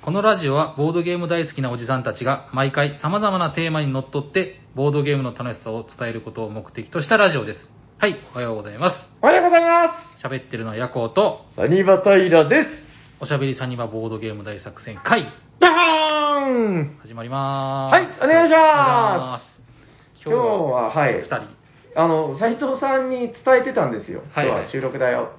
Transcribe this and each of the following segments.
このラジオはボードゲーム大好きなおじさんたちが毎回様々なテーマにのっとってボードゲームの楽しさを伝えることを目的としたラジオです。はい、おはようございます。おはようございま喋ってるのはヤコウと、す。サニバタイラです。おしゃべりサニバボードゲーム大作戦会、ダーン始まりまーす。はいお願いします。今日は、はい二。人。あの、斉藤さんに伝えてたんですよ。はいはい今日は収録だよ。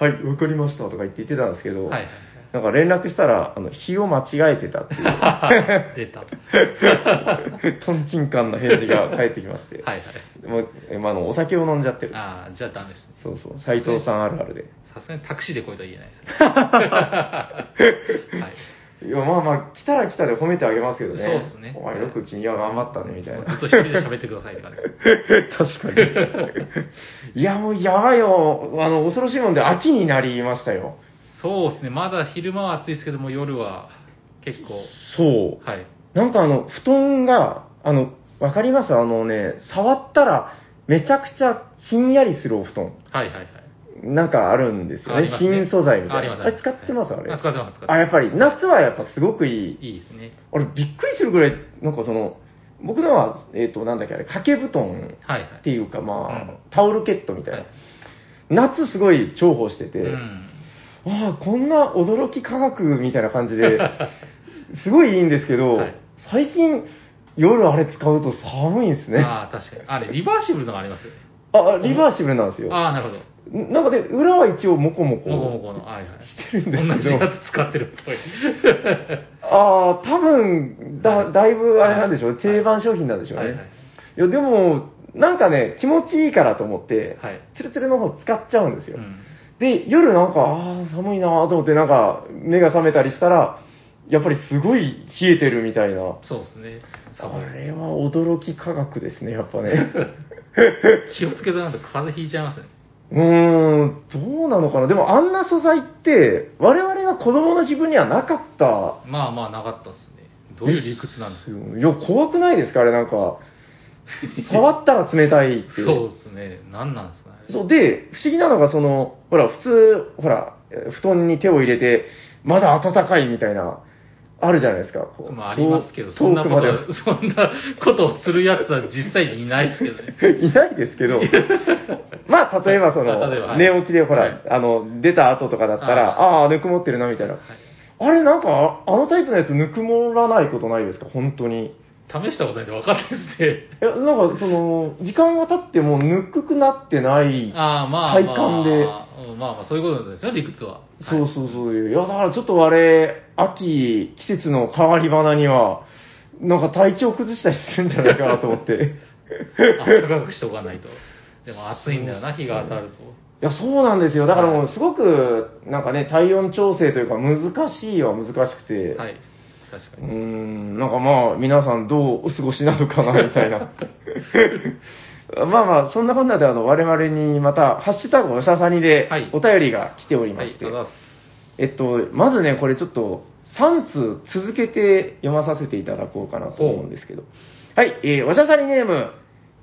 はい、わかりましたとか言って言ってたんですけど、はい。なんか連絡したら、あの、日を間違えてたっていう。出た。トンチンカンな返事が返ってきまして。はいはい。もう、えまあ、あの、お酒を飲んじゃってる。ああ、じゃあダメですね。そうそう、斉藤さんあるあるで。さすがにタクシーで来いとは言えないですね。はい。いや、まあまあ、来たら来たで褒めてあげますけどね。そうっすねお前よく君は頑張ったね、みたいな。ずっと一人で喋ってくださいって感じ。確かに。いや、もうやばいよ。あの、恐ろしいもんで秋になりましたよ。そうですね、まだ昼間は暑いですけども、夜は結構、そう。はい。なんかあの、布団が、あの、わかります？あのね、触ったらめちゃくちゃひんやりするお布団。はいはいはい。なんかあるんですよね。ありますね新素材みたいな。ありますあれ使ってます？あれ。あ使ってます使ってますあ、やっぱり夏はやっぱすごくいい。いいですね。あれびっくりするぐらい、なんかその、僕のは、えっ、と、なんだっけあれ、掛け布団はいはい。っていうか、まあ、うんタオルケットみたいな。はい夏すごい重宝してて、うん。ああ、こんな驚き科学みたいな感じで、すごいいいんですけど、はい最近、夜あれ使うと寒いんですね。あああ、確かに。あれ、リバーシブルのがあります？よね。リバーシブルなんですよ。ああ、なるほど。なんかで、裏は一応モコモコ。もこもこの、はいはい。してるんですけど同じやつ使ってるっぽい。ああ、多分だ、だいぶあれなんでしょう、定番商品なんでしょうね。はいはいいや、でも、なんかね、気持ちいいからと思って、はいツルツルの方使っちゃうんですよ。うんで、夜なんか、ああ、寒いなーと思って、なんか、目が覚めたりしたら、やっぱりすごい冷えてるみたいな。そうですね。あれは驚き科学ですね、やっぱね。気をつけとなんと風邪ひいちゃいますね。うーん、どうなのかな。でもあんな素材って、我々が子供の自分にはなかったまあまあ、なかったですね。どういう理屈なんですか？いや、怖くないですか？あれなんか。触ったら冷たいって。そうですね。何なんですかね。そうで、不思議なのが、その、ほら、普通、ほら、え布団に手を入れて、まだ暖かいみたいな、あるじゃないですか。こうまあ、ありますけど、遠そんなこと、そんなことをするやつは実際にいないですけどね。いないですけど、まあ、例えばその、寝起きでほら、はいあの、出た後とかだったら、はああ、ぬくもってるな、みたいな。あれ、なんか、ああのタイプのやつ、ぬくもらないことないですか？本当に。試したことないんで分かんないですね。いや、なんか、その、時間が経っても、ぬくくなってない。ああ、まあ、体感でまあ、うんまあまあ、そういうことですよ、理屈は。そうそうそういう。いや、だからちょっとあれ、秋、季節の変わり花には、なんか体調崩したりするんじゃないかなと思って。い暖かくしておかないと。でも暑いんだよな、日が当たると。や、そうなんですよ。だからもう、すごく、なんかね、体温調整というか、難しいは難しくて。はい。確かに。ん、なんかまあ、皆さんどうお過ごしなのかな、みたいな。まあまあ、そんなこんなで、あの、我々にまた、ハッシュタグおしゃさにではい、お便りが来ておりまはい、して、ありがとうございえっと、まずね、これちょっと、3通続けて読まさせていただこうかなと思うんですけど。はい、えー、おしゃさりネーム、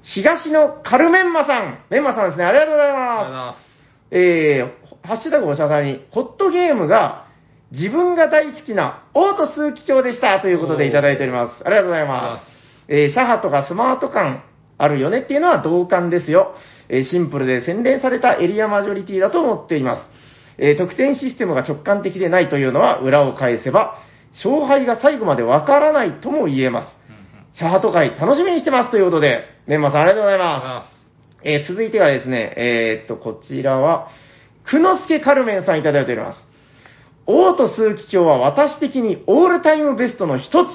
東のカルメンマさん。メンマさんですね、ありがとうございます。ありがとうございま。す。えー、ハッシュタグおしゃさに、ホットゲームが、自分が大好きなオート数奇鏡でしたということでいただいております。ありがとうございま。ますえー、シャハとかスマート感あるよねっていうのは同感ですよ。えーシンプルで洗練されたエリアマジョリティだと思っています。えー得点システムが直感的でないというのは裏を返せば、勝敗が最後までわからないとも言えます。シャハト会楽しみにしてますということで、メンマさんありがとうござい。ますえー続いてはですね、えーっと、こちらは、くのすけカルメンさんいただいております。オート数奇鏡は私的にオールタイムベストの一つ。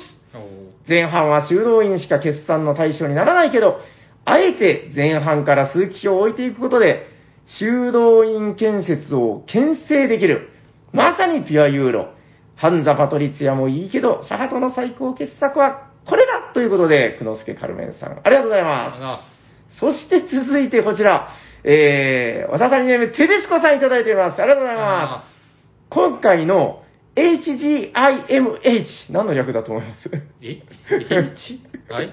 前半は修道院しか決算の対象にならないけど、あえて前半から数奇表を置いていくことで、修道院建設を牽制できる。まさにピュアユーロ。ハンザ・パトリツィアもいいけど、シャハトの最高傑作はこれだということで、久之助カルメンさん、ありがとうございありがまとうございます。す。そして続いてこちら、えー、おささりネーム、テデスコさんいただいております。ありがとうございます。今回の HGIMH、何の略だと思います？え ?H? はい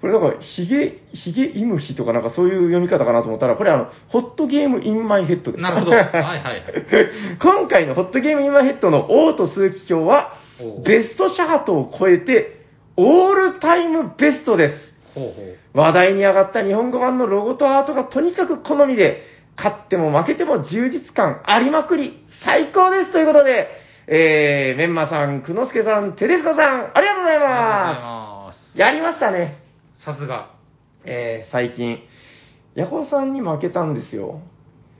これなんか、ヒゲ、ヒゲイムヒとかなんかそういう読み方かなと思ったら、これあの、ホットゲームインマイヘッドです。なるほど。はいはいはい。今回のホットゲームインマイヘッドの王と数奇表はベストシャートを超えて、オールタイムベストです。ほうほう。話題に上がった日本語版のロゴとアートがとにかく好みで、勝っても負けても充実感ありまくり、最高ですということで、えー、メンマさん、くのすけさん、テレスカさん、ありがとうございまますす。やりましたね。さすが。えー、最近、ヤコウさんに負けたんですよ。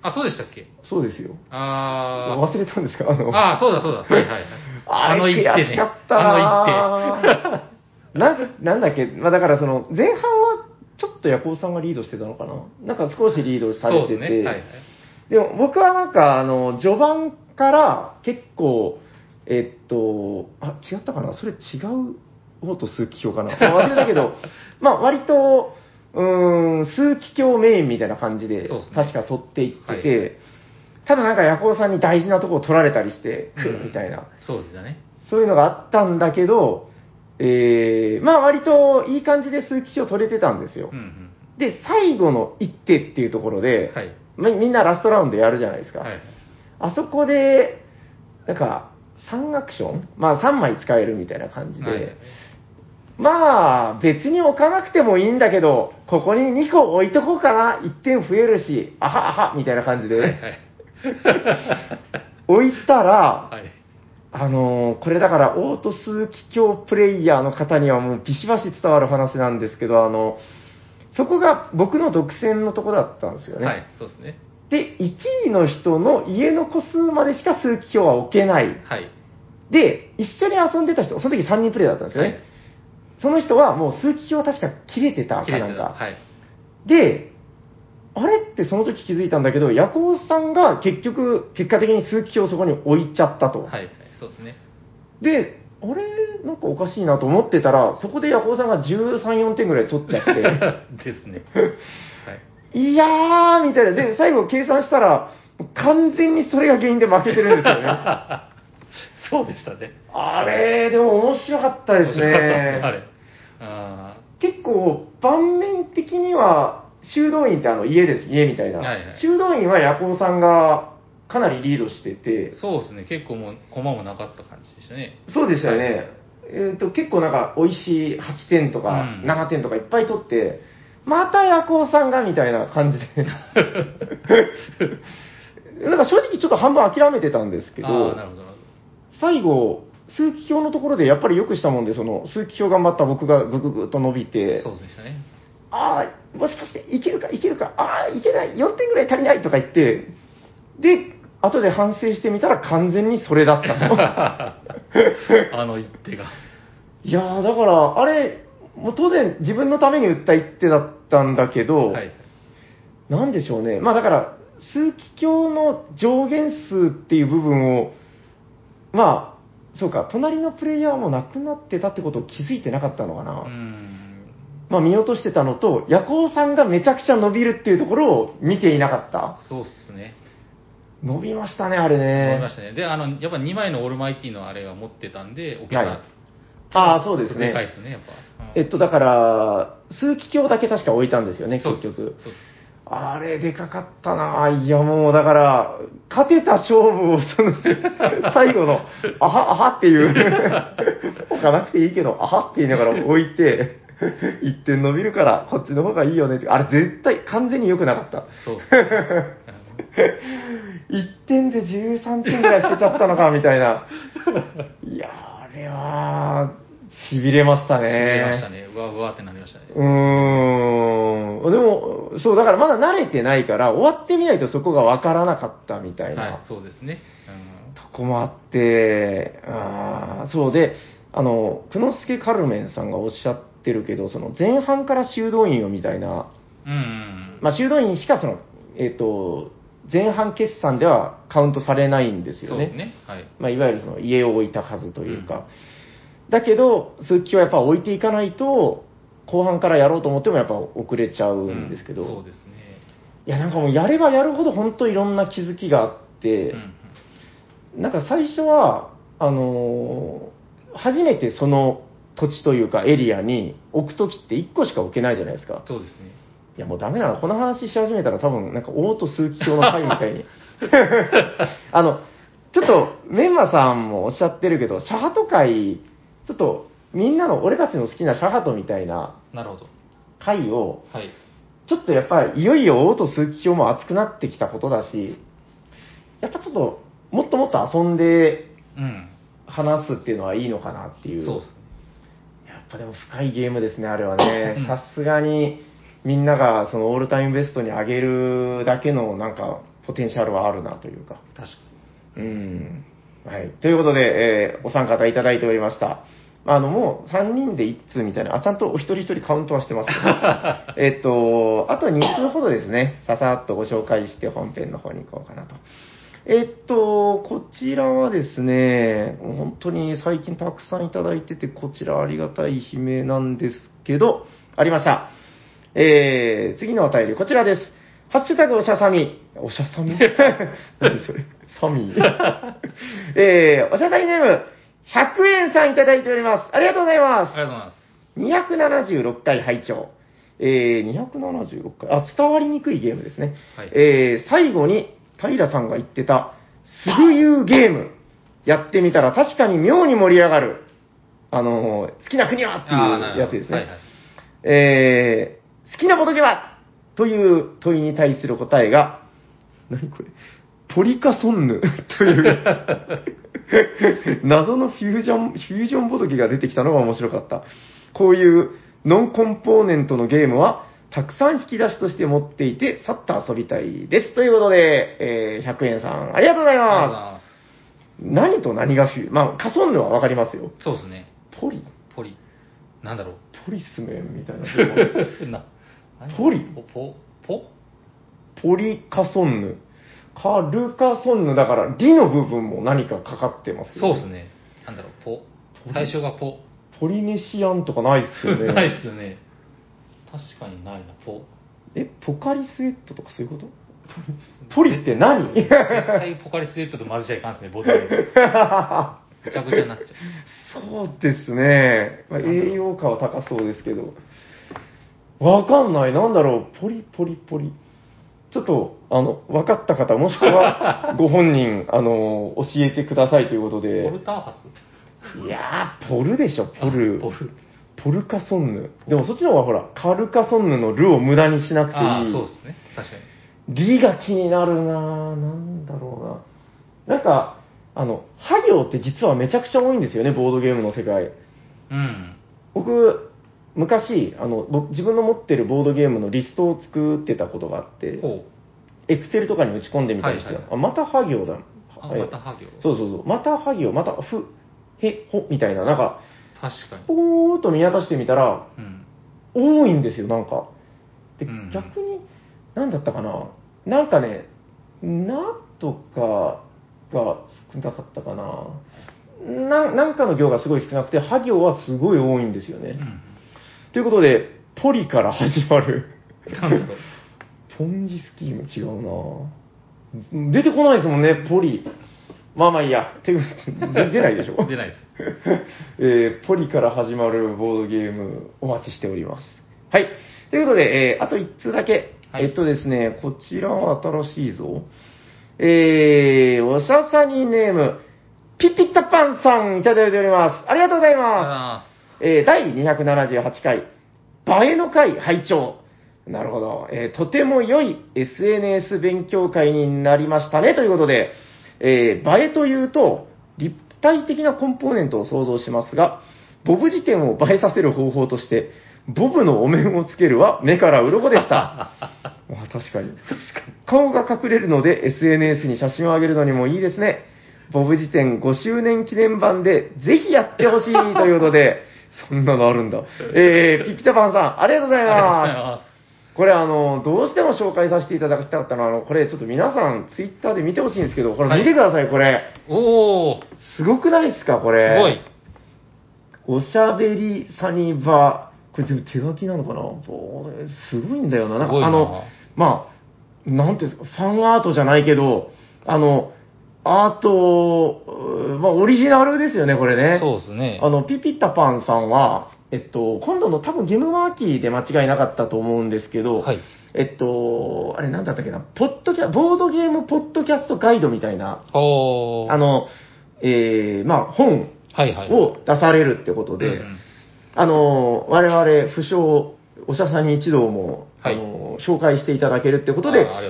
あ、そうでしたっけ？そうですよ。あ忘れたんですか？あのー。あー、そうだそうだ。はいはいはい。あれの一手ね悔しかった なぁななんだっけ、まあだからその、前半はちょっとヤコウさんがリードしてたのかな？なんか少しリードされてて。ね。はいはい。でも僕はなんか、あの、序盤から結構、えっと、あ、違ったかな？それ違う方と数奇表かな？まあ忘れたけど、まあ割と、うーん、数奇表メインみたいな感じで、確か取っていってて、はいただなんかヤコウさんに大事なとこを取られたりして、くうんみたいな。そうですよね。そういうのがあったんだけど、えー、まあ割といい感じで数奇表取れてたんですよ。うんうん。で、最後の一手っていうところで、はい。まみんなラストラウンドやるじゃないですか。はい。あそこで、なんか、3アクションまあ3枚使えるみたいな感じで、はいまあ別に置かなくてもいいんだけど、ここに2個置いとこうかな、1点増えるし、あはあは、みたいな感じで、はいはい。置いたら、はい。あのーこれだから、オート数奇境プレイヤーの方にはもうビシバシ伝わる話なんですけど、あの、そこが僕の独占のとこだったんですよね。はい。そうですね。で、1位の人の家の個数までしか数奇表は置けない。はい。で、一緒に遊んでた人、その時3人プレイだったんですよね。はいその人はもう数奇表確か切れてた切れてた。かなんか。はい。で、あれってその時気づいたんだけど、ヤコウさんが結局、結果的に数奇表をそこに置いちゃったと。はい。そうですね。で、あれなんかおかしいなと思ってたら、そこでヤコウさんが13、4点ぐらい取っちゃって、ですね。はい。いやーみたいな。で、最後計算したら、完全にそれが原因で負けてるんですよね。そうでしたね。あれ、でも面白かったです面白かったですね、あね。れ。あ結構、盤面的には、修道院ってあの家です、家みたいな。はいはい修道院はヤコウさんがかなりリードしててー、そうですね。結構もう、駒もなかった感じでしたね。そうでしたよね。はいえっ、と、結構なんか、美味しい8点とかうん7点とかいっぱい取って、またヤコウさんがみたいな感じで。なんか正直ちょっと半分諦めてたんですけあどあ、なるほど、なる最後、数奇表のところでやっぱりよくしたもんで、その数奇表頑張った僕がぐぐぐっと伸びほてど。、そうでしたね。ああ、もしかしていけるかいけるか、ああ、いけない、4点ぐらい足りないとか言って、で、後で反省してみたら完全にそれだったと。あの一手が。いやー、だから、あれ、もう当然自分のために打った一手だったんだけど、はい。なんでしょうね。まあだから、数奇鏡の上限数っていう部分を、まあ、そうか、隣のプレイヤーもなくなってたってことを気づいてなかったのかな。まあ見落としてたのと、ヤコウさんがめちゃくちゃ伸びるっていうところを見ていなかった。そうっすね。伸びましたね、あれね。思いましたね。で、あの、やっぱ2枚のオールマイティのあれが持ってたんで、置けた。はいああ、そうですね。でかいですね、やっぱ。うんえっと、だから、数奇鏡だけ確か置いたんですよね、結局。そうあれ、でかかったなぁ。いや、もう、だから、勝てた勝負を、その、最後の、あは、あはっていう、置かなくていいけど、あはって言いながら置いて、1点伸びるから、こっちの方がいいよねって。あれ、絶対、完全に良くなかった。そう。1点で13点ぐらい捨てちゃったのか、みたいな。いや、あれは、痺れましたうん。ね。しびれましたね。うわうわってなりましたね。うーん。でも、そう、だからまだ慣れてないから、終わってみないとそこがわからなかったみたいな、はい、そうですね。とこもあって、あーそうで、あの、久之助カルメンさんがおっしゃってるけど、その前半から修道院をみたいな、うん。うんうん。まあ修道院しかその、えっ、と、前半決算ではカウントされないんですよね。そうですね。はい。まあ、いわゆるその家を置いた数というか、だけど、数奇はやっぱ置いていかないと、後半からやろうと思ってもやっぱ遅れちゃうんですけど、うんそうですね。いや、なんかもうやればやるほど本当いろんな気づきがあってうん、なんか最初は、あのー初めてその土地というかエリアに置くときって1個しか置けないじゃないですか。そうですね。いやもうダメだな。この話し始めたら多分なんかオート数奇鏡の回みたいに。あの、ちょっとメンマさんもおっしゃってるけど、シャハト会、ちょっとみんなの俺たちの好きなシャハトみたいななるほど。回を、はい。ちょっとやっぱりいよいよオート数奇鏡も熱くなってきたことだし、やっぱちょっともっともっと遊んでうん。話すっていうのはいいのかなっていう。そうですね。やっぱでも深いゲームですね、あれはねうん。さすがにみんながそのオールタイムベストに上げるだけのなんかポテンシャルはあるなというか。確かうん。はい。ということで、えーお三方いただいておりました。あの、もう3人で1通みたいな、あ、ちゃんとお一人一人カウントはしてます えっと、あと2通ほどですね、ささっとご紹介して本編の方に行こうかなと。えっと、こちらはですね、本当に最近たくさんいただいてて、こちらありがたい悲鳴なんですけど、ありました。えー、次のお便り、こちらです。ハッシュタグおしゃさみ。おしゃさみ？何それ？サミ？ー。えー、おしゃさみネーム、100円さんいただいております。ありがとうございに。ますあ。りがとうございます。276回拝聴。えー、276回、あ、伝わりにくいゲームですね。はいえー、最後に、平さんが言ってた、すぐ言うゲーム、やってみたら確かに妙に盛り上がる。あのー好きな国はっていうやつですね。はいはい。えー、好きなボトゲは？という問いに対する答えが、何これ？ポリカソンヌ という、謎のフュージョン、フュージョンボトゲが出てきたのが面白かった。こういうノンコンポーネントのゲームは、たくさん引き出しとして持っていて、さっと遊びたいです。ということで、えー100円さん、ありがとうございま。ます何と何がフュー、まあ、カソンヌはわかりますよ。す。そうですね。ポリ？ポリ。なんだろう。ポリスメンみたいな。な何ポリ？ポポポ？ポリカソンヌ。カルカソンヌ、だから、リの部分も何かかかってますよそうですね。なんだろう、ポ。最初がポ。ポリネシアンとかないっすよね。ないっすよね。確かにないな、ポ。え、ポカリスエットとかそういうこと？ポリって何？絶対ポカリスエットと混ぜちゃいかんですね、ボトル。ぐちゃぐちゃになっちゃ そうですね。まあ、栄養価は高そうですけど。わかんない。なんだろう。ポリポリポリ。ちょっと、あの、分かった方、もしくは、ご本人、あの、教えてくださいということう。でポル。ターハス？いやー、ポルでしょ、ポル。あポル。ポルカソンヌ。でもそっちの方がほら、カルカソンヌのルを無駄にしなくていい。ああ、そうですね。確かに。リが気になるなぁ。なんだろうな。なんか、あの、ハ行って実はめちゃくちゃ多いんですよね、ボードゲームの世界。うん。僕、昔、あの、僕自分の持ってるボードゲームのリストを作ってたことがあって、ほエクセルとかに打ち込んでみたりして、はいはいあ、またハ行だ。あえまたハ行そうそうそう。またハ行、またふ、へ、ほ、みたいな、なんか、う。確かに。ぽーっと見渡してみたら、うん。多いんですよ、なんか。で、うん逆に、なんだったかな。なんかね、なとかが少なかったかな。ななんかの行がすごい少なくて、は行はすごい多いんですよね。うん。ということで、ポリから始まる。なんだろう。ポンジスキーム違うな出てこないですもんね、ポリ。まあまあいいや。ていうで出ないでしょ出ないです。えーポリから始まるボードゲームお待ちしております。はい。ということで、えーあと1通だけ。はいえっとですね、こちらは新しいぞ。えー、おしゃさにネーム、ピピタパンさんいただいております。ありがとうございます。あえー第278回、映えの会拝聴なるほど、えーとても良い SNS 勉強会になりましたね、ということで、えー映えというと、立体的なコンポーネントを想像しますが、ボブ辞典を映えさせる方法として、ボブのお面をつけるは目から鱗でした。まあ確かに。顔が隠れるので SNS に写真を上げるのにもいいですね。ボブ辞典5周年記念版でぜひやってほしいということで、そんなのあるんだ。えー、ピピタパンさん、ありがとうございありがとうございま。ますこれあの、どうしても紹介させていただきたかったのは、あの、これちょっと皆さんツイッターで見てほしいんですけど、これ見てください、これ。す。おー、すごくないですか、こすれ。ごい。おしゃべりサニバ、これでも手書きなのかな？ぼーすごいんだよな。なんすごいあの、まあ、なんていうんですか、ファンアートじゃないけど、あの、あと、まあ、オリジナルですよね、これね。そうですね。あの、ピピッタパンさんは、えっと、今度の多分ゲームマーキーで間違いなかったと思うんですけど、はい。えっと、あれなんだったっけな、ポッドキャ、ボードゲームポッドキャストガイドみたいな。あの、えー、まあ、本はいはい。を出されるってことで、うんうんあの、我々、不詳、おしゃさんに一同も、はいあの、紹介していただけるってことであ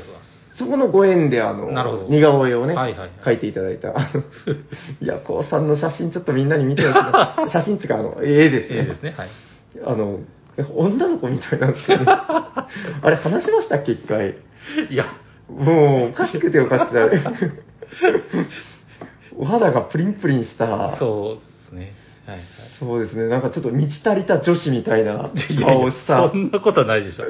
そこのご縁で、あの、似顔絵をね、はいはいはい書いていただいた。あの、いや、こうさんの写真ちょっとみんなに見てほしいな。写真っていうか、あの、絵ですね。ええですね。はい。あの、女の子みたいなんですよね。あれ話しましたっけ、一回？いや、もう、おかしくておかしくて。お肌がプリンプリンした。そうですね。はいはい。そうですね。なんかちょっと満ち足りた女子みたいないやいや顔をしたそ。んなことはないでしょ。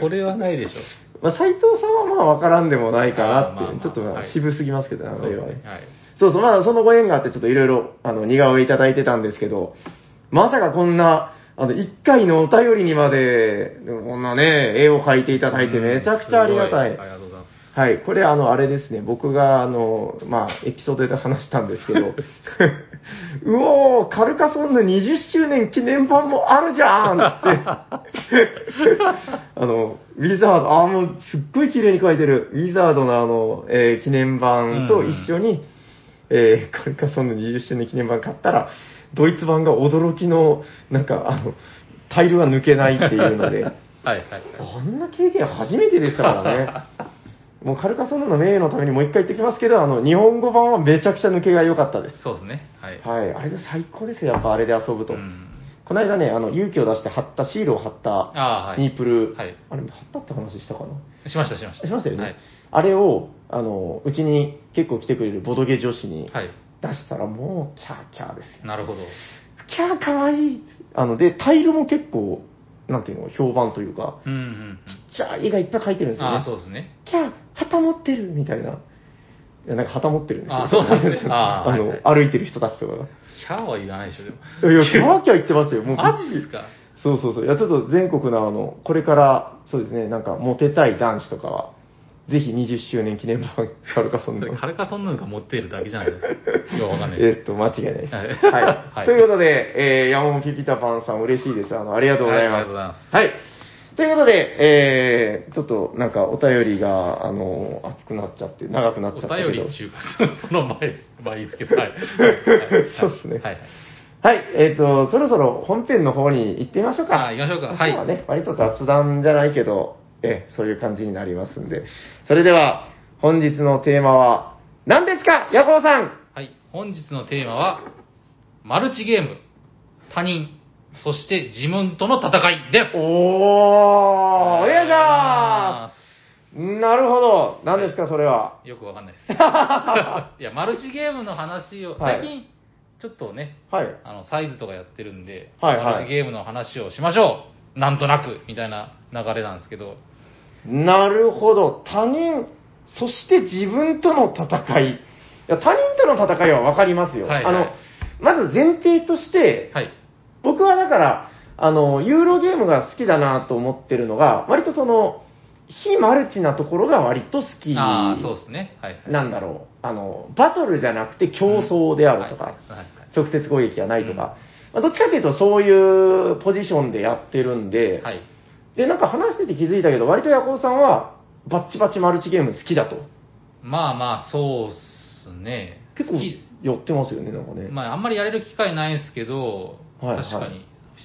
それはないでしょ。まあ、斎藤さんはまあ分からんでもないかなっていう、あーまあまあちょっとまはいあ渋すぎますけどね、あそうの絵はね。そうそう、まあそのご縁があってちょっといろいろ、あの、似顔絵いただいてたんですけど、まさかこんな、あの、一回のお便りにまで、こんなね、絵を描いていただいてめちゃくちゃありがたい。うござい。はい、これあの、あれですね、僕があの、まあ、エピソードで話したんですけど、うおー、カルカソンヌ20周年記念版もあるじゃんつって、あの、ウィザード、あーもうすっごい綺麗に描いてる、ウィザードのあの、えー記念版と一緒に、えーカルカソンヌ20周年記念版買ったら、ドイツ版が驚きの、なんかあの、タイルが抜けないっていうので、はいはいはい。あんな経験初めてでしたからね。もうカルカソンヌの名誉のためにもう一回言ってきますけど、あの、日本語版はめちゃくちゃ抜けが良かったです。そうですね。はい。はい。あれで最高ですよ、やっぱあれで遊ぶと。うんこの間ね、あの、勇気を出して貼った、シールを貼った、ああ、はい。ニープル、はいあれ、貼ったって話したかな？しましたしました。しましたよね。はい。あれを、あの、うちに結構来てくれるボドゲ女子にはい。出したら、もう、キャーキャーですよ。なるほど。キャーかわいいあの、で、タイルも結構、なんていうの、評判というか、うんうんうん。ちっちゃい絵がいっぱい描いてるんですよね。ああ、そうですね。キャー、旗持ってるみたいな。いや、なんか旗持ってるんですよ。あそうなんですね ああの、はいは歩いてる人たちとかが。キャーはいらないでしょ、でも。いや、キャーキャー言ってましたよ。もうマジですか？そうそうそう。いや、ちょっと全国のあの、これから、そうですね、なんか、モテたい男子とかは、ぜひ20周年記念版、カルカソンヌの。カルカソンヌが持っているだけじゃないですか。いや、わかんないえです。っと、間違いないです。はいはい。はいということで、えー、ヤモンピピタパンさん嬉しいです。あの、ありがとうございます。はいありがとうございますはい。ということで、えー、ちょっとなんかお便りが、あの、熱くなっちゃって、長くなっおちゃったけど。便りっていうか、その前です。まあいいですけど、はい。はいそうっすねはいはい。はい、えっ、と、そろそろ本編の方に行ってみましょうか。あ行きましょうか今はい日はね、割と雑談じゃないけど、えそういう感じになりますんで。それでは、本日のテーマは、何ですか？ヤコウさんはい。本日のテーマは、マルチゲーム、他人、そして自分との戦いです。おー、お願いしまなるほど。何ですか、それは？よくわかんないです。いや、マルチゲームの話を、はい最近、ちょっとね、はい。あの、サイズとかやってるんで、はいはいマルチゲームの話をしましょう。なんとなく、みたいな流れなんですけど、なるほど。他人、そして自分との戦い。いや他人との戦いは分かりますよ。はいはいあの、まず前提として、はい。僕はだから、あの、ユーロゲームが好きだなと思ってるのが、割とその、非マルチなところが割と好きああ、そうですね。はい、はい。なんだろう。あの、バトルじゃなくて競争であるとか、はいはいはい直接攻撃がないとか、まあどっちかというとそういうポジションでやってるんで、はい。で、なんか話してて気づいたけど、割とヤコウさんは、バッチバチマルチゲーム好きだと。まあまあ、そうっすね。結構好きやってますよね、なんかね。まあ、あんまりやれる機会ないんですけど、はいはい確かに、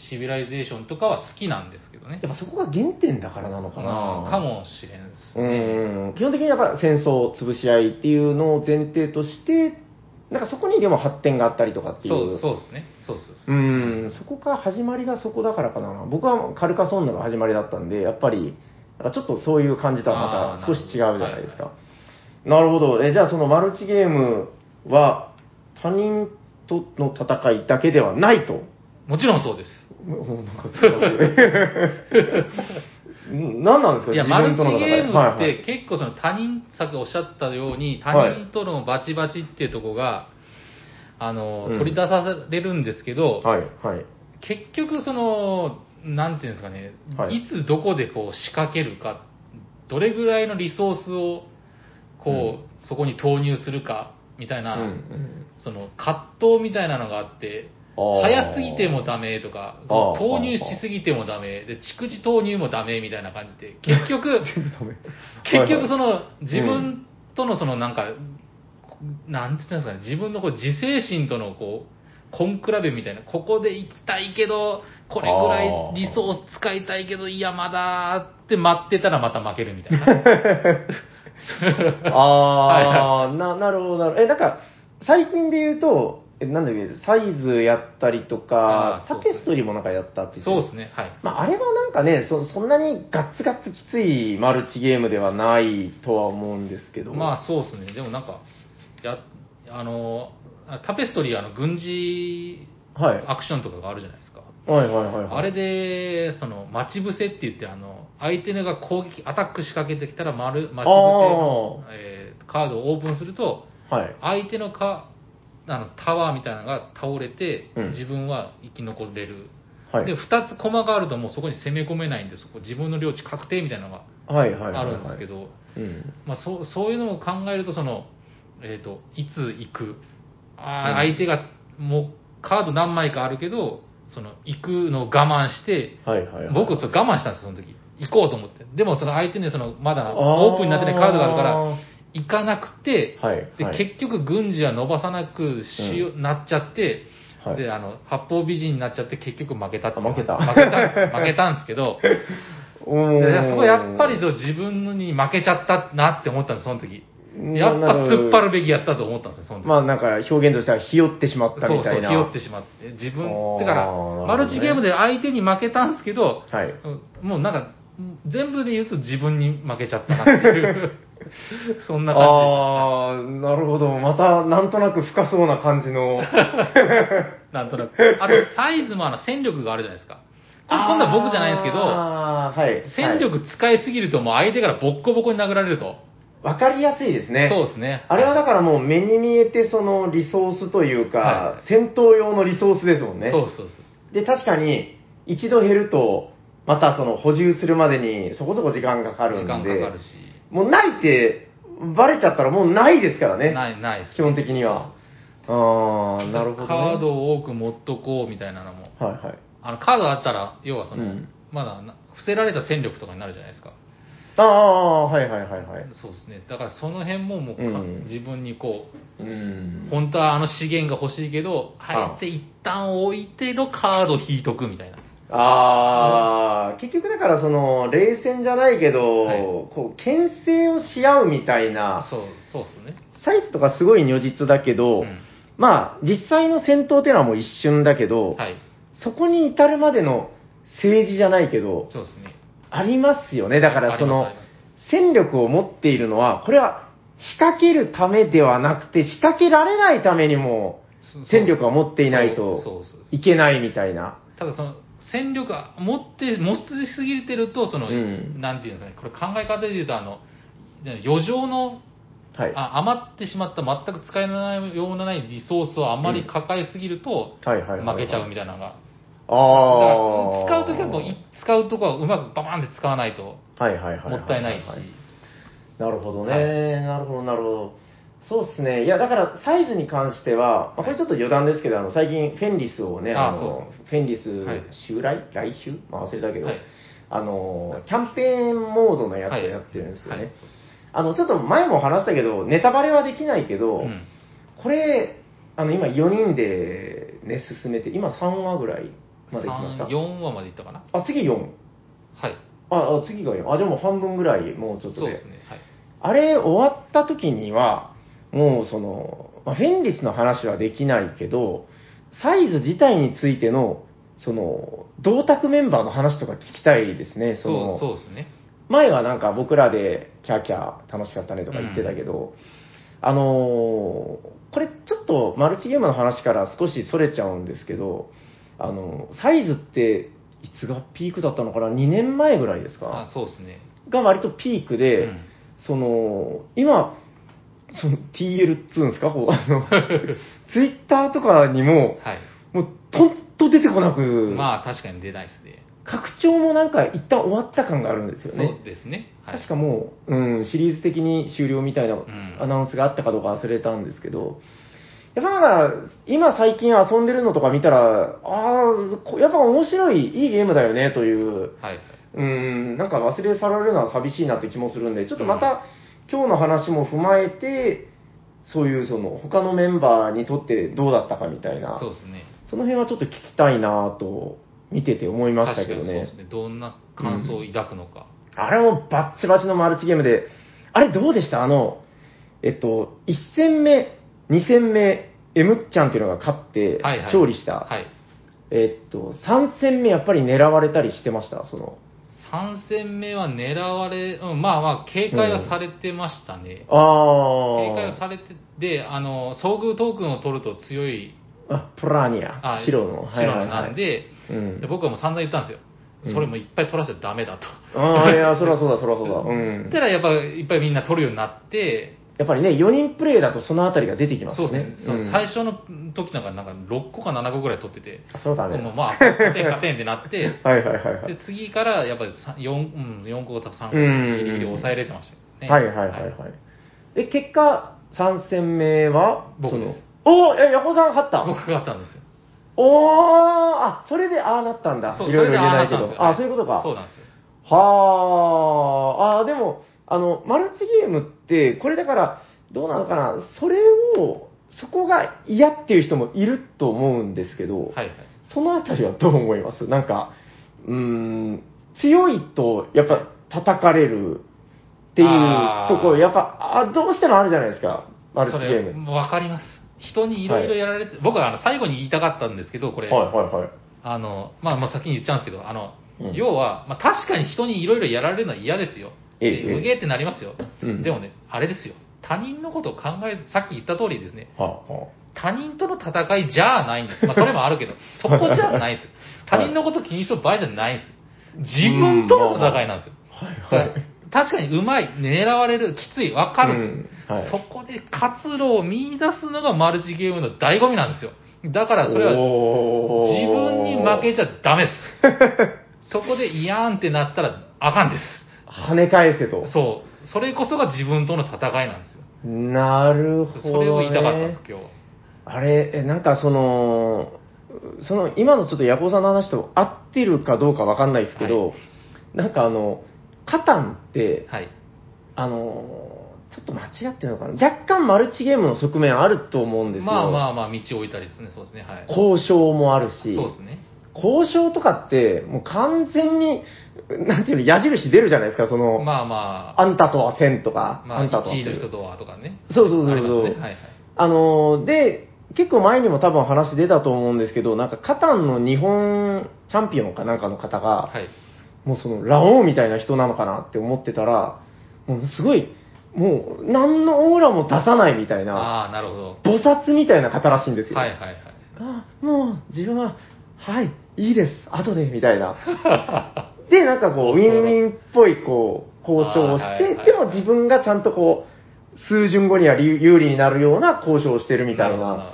シビライゼーションとかは好きなんですけどね。やっぱそこが原点だからなのかな。うんかもしれんですうね。ん。基本的にやっぱ戦争、潰し合いっていうのを前提として、なんかそこにでも発展があったりとかっていう。そう、そうですね。そうそうそう。うん、そこか始まりがそこだからかな。僕はカルカソンヌが始まりだったんで、やっぱり、なんかちょっとそういう感じとはまた少し違うじゃないですか。なるほど。え、じゃあそのマルチゲームは他人との戦いだけではないと。もちろんそうです。もうなんか ん何なんですかいや、自マルチゲームって結構その他人、さっきおっしゃったように、他はい人とのバチバチっていうところが、あの、うん。取り出されるんですけど、はい、はい。結局その、なんていうんですかね、はい。い、つどこでこう仕掛けるか、どれぐらいのリソースを、こう、そこに投入するか、みたいな、その葛藤みたいなのがあって、早すぎてもダメとか、投入しすぎてもダメ、で、蓄次投入もダメみたいな感じで、結局、結局その、自分とのそのなんか、なんて言うんですかね、自分のこう自制心とのこう、根比べみたいな、ここで行きたいけど、これぐらいリソース使いたいけど、いや、まだって待ってたらまた負けるみたいな。ああ、な、なるほど、なるほど。え、なんか、最近で言うと、え、なんだっけ、サイズやったりとかタペストリーもなんかやったって言ってそうですね、はい。まあ、あれはなんかねそ、そんなにガッツガッツきついマルチゲームではないとは思うんですけど。まあそうですね、でもなんか、や、あの、タペストリーあの軍事はい。アクションとかがあるじゃないですか。はいはいはいはい。あれで、その、待ち伏せって言って、あの、相手が攻撃、アタック仕掛けてきたら、丸、待ち伏せの、えーカードをオープンすると、はい。相手のか、あの、タワーみたいなのが倒れて、うん自分は生き残れる。はい。で、二つ駒があるともうそこに攻め込めないんで、そこ自分の領地確定みたいなのがはいはいはいはい。あるんですけど、うん。まあ、そうそういうのを考えるとその、えー、といつ行く？あー、うん相手がもうカード何枚かあるけどその行くのを我慢してはいはいはい。僕それ我慢したんですその時行こうと思ってでもその相手にそのまだオープンになってないカードがあるからあ行かなくて、はいではい結局軍事は伸ばさなくしよ、なっちゃって、はいであの八方美人になっちゃって結局負けたって負けた負けた負けたんですけど でそこやっぱり自分に負けちゃったなって思ったんです、その時。うんやっぱ突っ張るべきやったと思ったんですよ、その時。まあなんか表現としてはひよってしまったそうそう、みたいな。ひよってしまって。自分あー、だから、なるほどねマルチゲームで相手に負けたんですけど、はい。うんもうなんか、全部で言うと自分に負けちゃったなっていう、そんな感ああー、なるほど。また、なんとなく深そうな感じの。なんとなく。あと、サイズもあの戦力があるじゃないですか。今度は僕じゃないんですけど、あーはい。戦力使いすぎるともう相手からボッコボコに殴られると。わかりやすいですね。そうですね。あれはだからもう目に見えてそのリソースというか、は戦闘用のリソースですもんね。そうそうそう。で、確かに一度減ると、またその補充するまでにそこそこ時間がかかるん時で、間かかるし。もうないってバレちゃったらもうないですからね。ない、ないです、基本的には。ああ、なるほど、ね。カードを多く持っとこうみたいなのも。はいはい。あの、カードあったら、要はその、うんまだな、伏せられた戦力とかになるじゃないですか。ああ、はいはいはいはい。そうですね。だからその辺ももうか、うん自分にこう、うん。本当はあの資源が欲しいけど、あえて一旦置いてのカード引いとくみたいな。ああ、結局だからその、冷戦じゃないけど、はいこう、牽制をし合うみたいな、そう、そうっすね。サイズとかすごい如実だけど、うんまあ、実際の戦闘っていうのはもう一瞬だけど、はい。そこに至るまでの政治じゃないけど、そうですね。ありますよね。だからそのありますあります、戦力を持っているのは、これは仕掛けるためではなくて、仕掛けられないためにもそう、戦力を持っていないとそうそうそういけないみたいな。ただその戦力が持って持ちすぎてるとその、うんなんていうのかねこれ考え方で言うとあの余剰のはい。あ余ってしまった全く使えないようなないリソースをあまり抱えすぎると、負けちゃうみたいなのが。使うときはもうい使うとこはうまくババンって使わないと。もったいないし。なるほどね、はいなるほど、なるほど。そうですね。いや、だから、サイズに関しては、まあ、これちょっと余談ですけど、あの、最近、フェンリスをね、あの、あフェンリスはい、襲来？来週？まあ、忘れたけど、はい。あの、キャンペーンモードのやつをやってるんですよね。はい。あの、ちょっと前も話したけど、ネタバレはできないけど、うん。これ、あの、今4人でね、進めて、今3話ぐらいまで来ました？3 4話までいったかな？あ、次4。はい。あ、あ次が4。あ、じゃあもう半分ぐらい、もうちょっとで。そうですね。はい。あれ終わった時には、もうその、まあ、フェンリスの話はできないけど、サイズ自体についての、その、同卓メンバーの話とか聞きたいですね。そそのうそうですね。前はなんか僕らでキャーキャー楽しかったねとか言ってたけど、あのーこれちょっとマルチゲームの話から少しそれちゃうんですけど、あのサイズっていつがピークだったのかな ?2 年前ぐらいですか？あそうですね。が割とピークで、うん。その、今、その TL っつうんですか？こう、あの、ツイッターとかにも、はいもう、とんと出てこなくまあ確かに出ないですね拡張もなんか一旦終わった感があるんですよそうね。ですね。はい。確かもう、うん、シリーズ的に終了みたいなんアナウンスがあったかどうか忘れたんですけど、やっぱなんか、今最近遊んでるのとか見たら、ああ、こやっぱ面白い、いいゲームだよね、という、はい。うん、なんか忘れ去られるのは寂しいなって気もするんで、ちょっとまた、今日の話も踏まえて、そういうその、他のメンバーにとってどうだったかみたいな、そうですね。その辺はちょっと聞きたいなと、見てて思いましたけどね確かにそうです。ね。どんな感想を抱くのか。あれもバッチバチのマルチゲームで、あれどうでした？あの、えっと、1戦目、2戦目、M っちゃんっていうのが勝って、はいはい。勝利した。はい。えっと、3戦目やっぱり狙われたりしてました？その、3戦目は狙われ、うん、まあまあ、警戒はされてましたね。あー。警戒はされて、で、あの、遭遇トークンを取ると強い、あ、プラーニアあ。白の。白のなんで、うんで僕はもう散々言ったんですよ。うんそれもいっぱい取らせちゃダメだと。ああ、いや、そらそうだ、そらそうだ。うんた。らやっぱいっぱいみんな取るようになって、やっぱりね、4人プレイだとそのあたりが出てきますそう。ですね、その最初の時なんかなんか6個か7個ぐらい取ってて、あそうだね。もうまあ、勝てん勝てんってなって、はいはいはいはいで。次からやっぱり 4, うん4個とか3個うんギリギリ抑えれてましたよね。はいはいはいはい。え、結果、3戦目は僕ですおーえ、ヤコさん勝った僕が勝ったんですよ。おーあ、それでああなったんだ。そういろいろ言えないけど。あそういうことか。そうなんですよ。はあ、あーでも、あの、マルチゲームって、これだから、どうなのかな、それを、そこが嫌っていう人もいると思うんですけど、はいはい。そのあたりはどう思います？なんか、うーん、強いと、やっぱ叩かれるっていうところ、やっぱ、あどうしてもあるじゃないですか、マルチゲーム。わかります。人にいろいろやられて、僕はあの最後に言いたかったんですけど、これ、はいはいはい。あの、まあ、まあ先に言っちゃうんですけど、あの、うん要は、まあ、確かに人にいろいろやられるのは嫌ですよ。ええうげーってなりますよ。うんでもね、あれですよ。他人のことを考え、さっき言った通りですね、はあは他人との戦いじゃないんです。まあ、それもあるけど、そこじゃないです。他人のこと気にしてる場合じゃないです。自分との戦いなんですよ。あはいはい。確かにうまい、狙われる、きつい、わかる、うんはいそこで活路を見出すのがマルチゲームの醍醐味なんですよ。だからそれは自分に負けちゃダメです。そこでイヤーンってなったらあかんです。跳ね返せと。そう。それこそが自分との戦いなんですよ。なるほど、ね。それを言いたかったんです、今日は。あれ、えなんかその、その、今のちょっとヤコウさんの話と合ってるかどうかわかんないですけど、はなんかあの、カタンって、はい。あの、ちょっと間違ってるのかな？若干マルチゲームの側面あると思うんですよ。まあまあまあ、道を置いたりですね、そうですね。はい。交渉もあるし、そうですね。交渉とかって、もう完全に、なんていうの、矢印出るじゃないですか、その、まあまあ、あんたとはせんとか、まあ、あんたとは1位の人とはとかね。そうそうそうそうありますね。はいはい。あのーで、結構前にも多分話出たと思うんですけど、なんかカタンの日本チャンピオンかなんかの方が、はい。もうそのラオウみたいな人なのかなって思ってたら、もうすごい、もう何のオーラも出さないみたいな、ああ、なるほど。菩薩みたいな方らしいんですよ。はいはいはい。あもう自分は、はい、いいです、後で、みたいな。で、なんかこう、ウィンウィンっぽい、こう、交渉をして、でも自分がちゃんとこう、数巡後には有有利になるような交渉をしてるみたいな。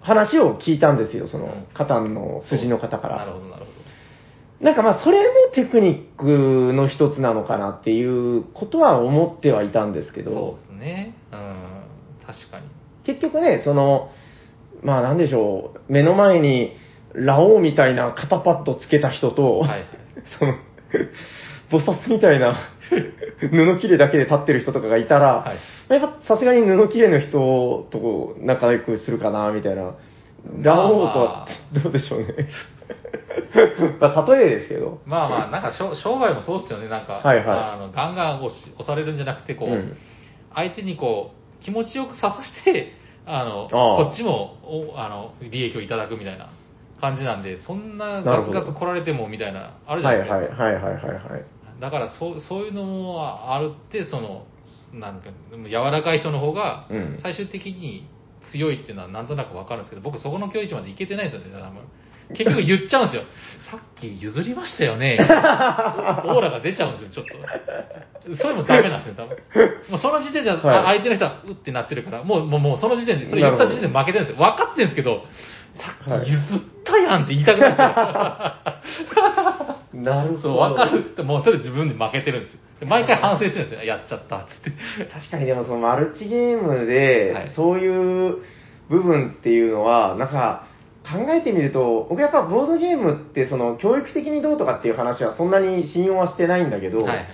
話を聞いたんですよ、そのうん、カタンの筋の方から。なるほど、なるほど。なんかまあ、それもテクニックの一つなのかなっていうことは思ってはいたんですけそうどで、すね。うん。確かに。結局ね、その、まあなんでしょう、目の前にラオウみたいな肩パッドつけた人と、はいはい。その、菩薩みたいな 布切れだけで立ってる人とかがいたら、はいやっぱさすがに布切れの人と仲良くするかな、みたいな。ラオウとはどうでしょうね。まあ、例えですけど。まあまあ、なんか商商売もそうですよね、なんか、はいはいあのガンガン押されるんじゃなくて、こう、うん相手にこう、気持ちよくささして、あの、こっちもおあの利益をいただくみたいな感じなんで、そんなガツガツ来られてもみたいな、あるじゃはないいですか。はいはいはいはいはい。だからそうそういうのもあるって、その、なんか、柔らかい人の方がうん、最終的に強いっていうのはなんとなくわかるんですけど、僕そこの境地までいけてないんですよね、多分結局言っちゃうんですよ。さっき譲りましたよね。オーラが出ちゃうんですよ、ちょっと。それもダメなんですよ、多分。もうその時点で、あはい相手の人はうってなってるから、もう、もう、もうその時点で、それ言った時点で負けてるんですよ。分かってるんですけど、さっき譲ったやんって言いたくなるんですよ。なるほど。わかるって、もうそれ自分で負けてるんですよ。で毎回反省してるんですよ。やっちゃったっつって。確かにでもそのマルチゲームで、はいそういう部分っていうのは、なんか考えてみると、僕やっぱボードゲームってその教育的にどうとかっていう話はそんなに信用はしてないんだけど、はい。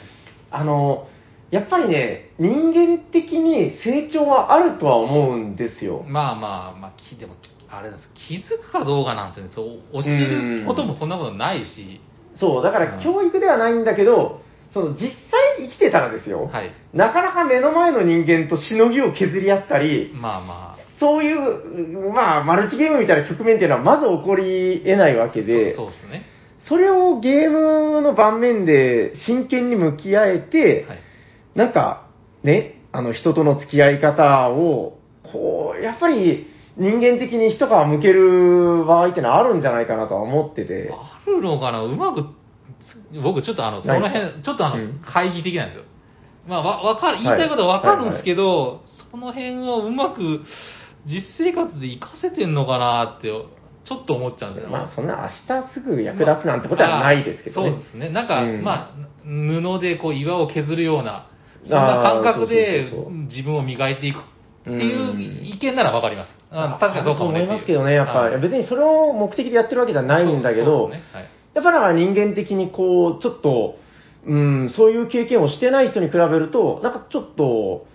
あの、やっぱりね、人間的に成長はあるとは思うんですよ。まあまあ、まあ、きでも、きあれです。気づくかどうかなんですよね。そう、教えることもそんなことないし。そう、だかうんら教育ではないんだけど、その実際生きてたらですよ、はい。なかなか目の前の人間としのぎを削り合ったり、まあまあ。そういう、まあ、マルチゲームみたいな局面っていうのはまず起こり得ないわけで、そうそうですね。それをゲームの盤面で真剣に向き合えて、はい。なんか、ね、あの、人との付き合い方を、こう、やっぱり人間的に一皮向ける場合ってのはあるんじゃないかなとは思ってて。あるのかな？うまくつ、僕ちょっとあの、その辺、ちょっとあの、うん懐疑的なんですよ。まあ、わ、わかる、言いたいことはわかるんですけど、その辺をうまく実生活で活かせてんのかなって、ちょっと思っちゃうんですよね。まあ、そんな明日すぐ役立つなんてことはないですけどね。そうですね。なんか、うんまあ、布でこう岩を削るような、そんな感覚で自分を磨いていくっていううん意見ならわかります。あ確かにそうかもね思いますけどね、やっぱ、はい別にそれを目的でやってるわけじゃないんだけど、ねはいやっぱなんか人間的にこう、ちょっと、うん、そういう経験をしてない人に比べると、なんかちょっと、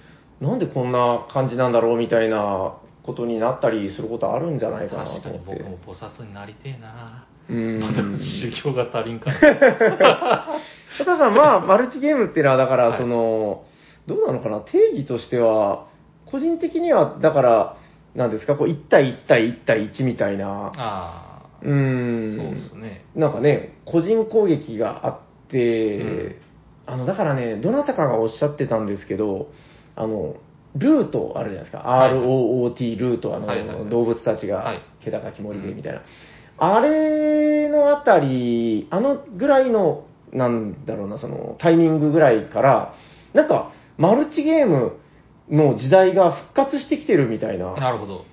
なんでこんな感じなんだろうみたいなことになったりすることあるんじゃないかな確かにと思って。僕も菩薩になりてえなうん。まだ修行が足りんから。ただまあ、マルチゲームっていうのは、だから、はいその、どうなのかな、定義としては、個人的には、だから、なんですか、こう、1対1対1対1みたいな、ああ、うそん。うですね。なんかね、個人攻撃があって、うんあの、だからね、どなたかがおっしゃってたんですけど、あの、ルートあるじゃないですか。はいはい ROOT ルート、あの、はいはいはい動物たちがはい、気高き森でみたいな。あれのあたり、あのぐらいの、なんだろうな、その、タイミングぐらいから、なんか、マルチゲームの時代が復活してきてるみたいな。なるほど。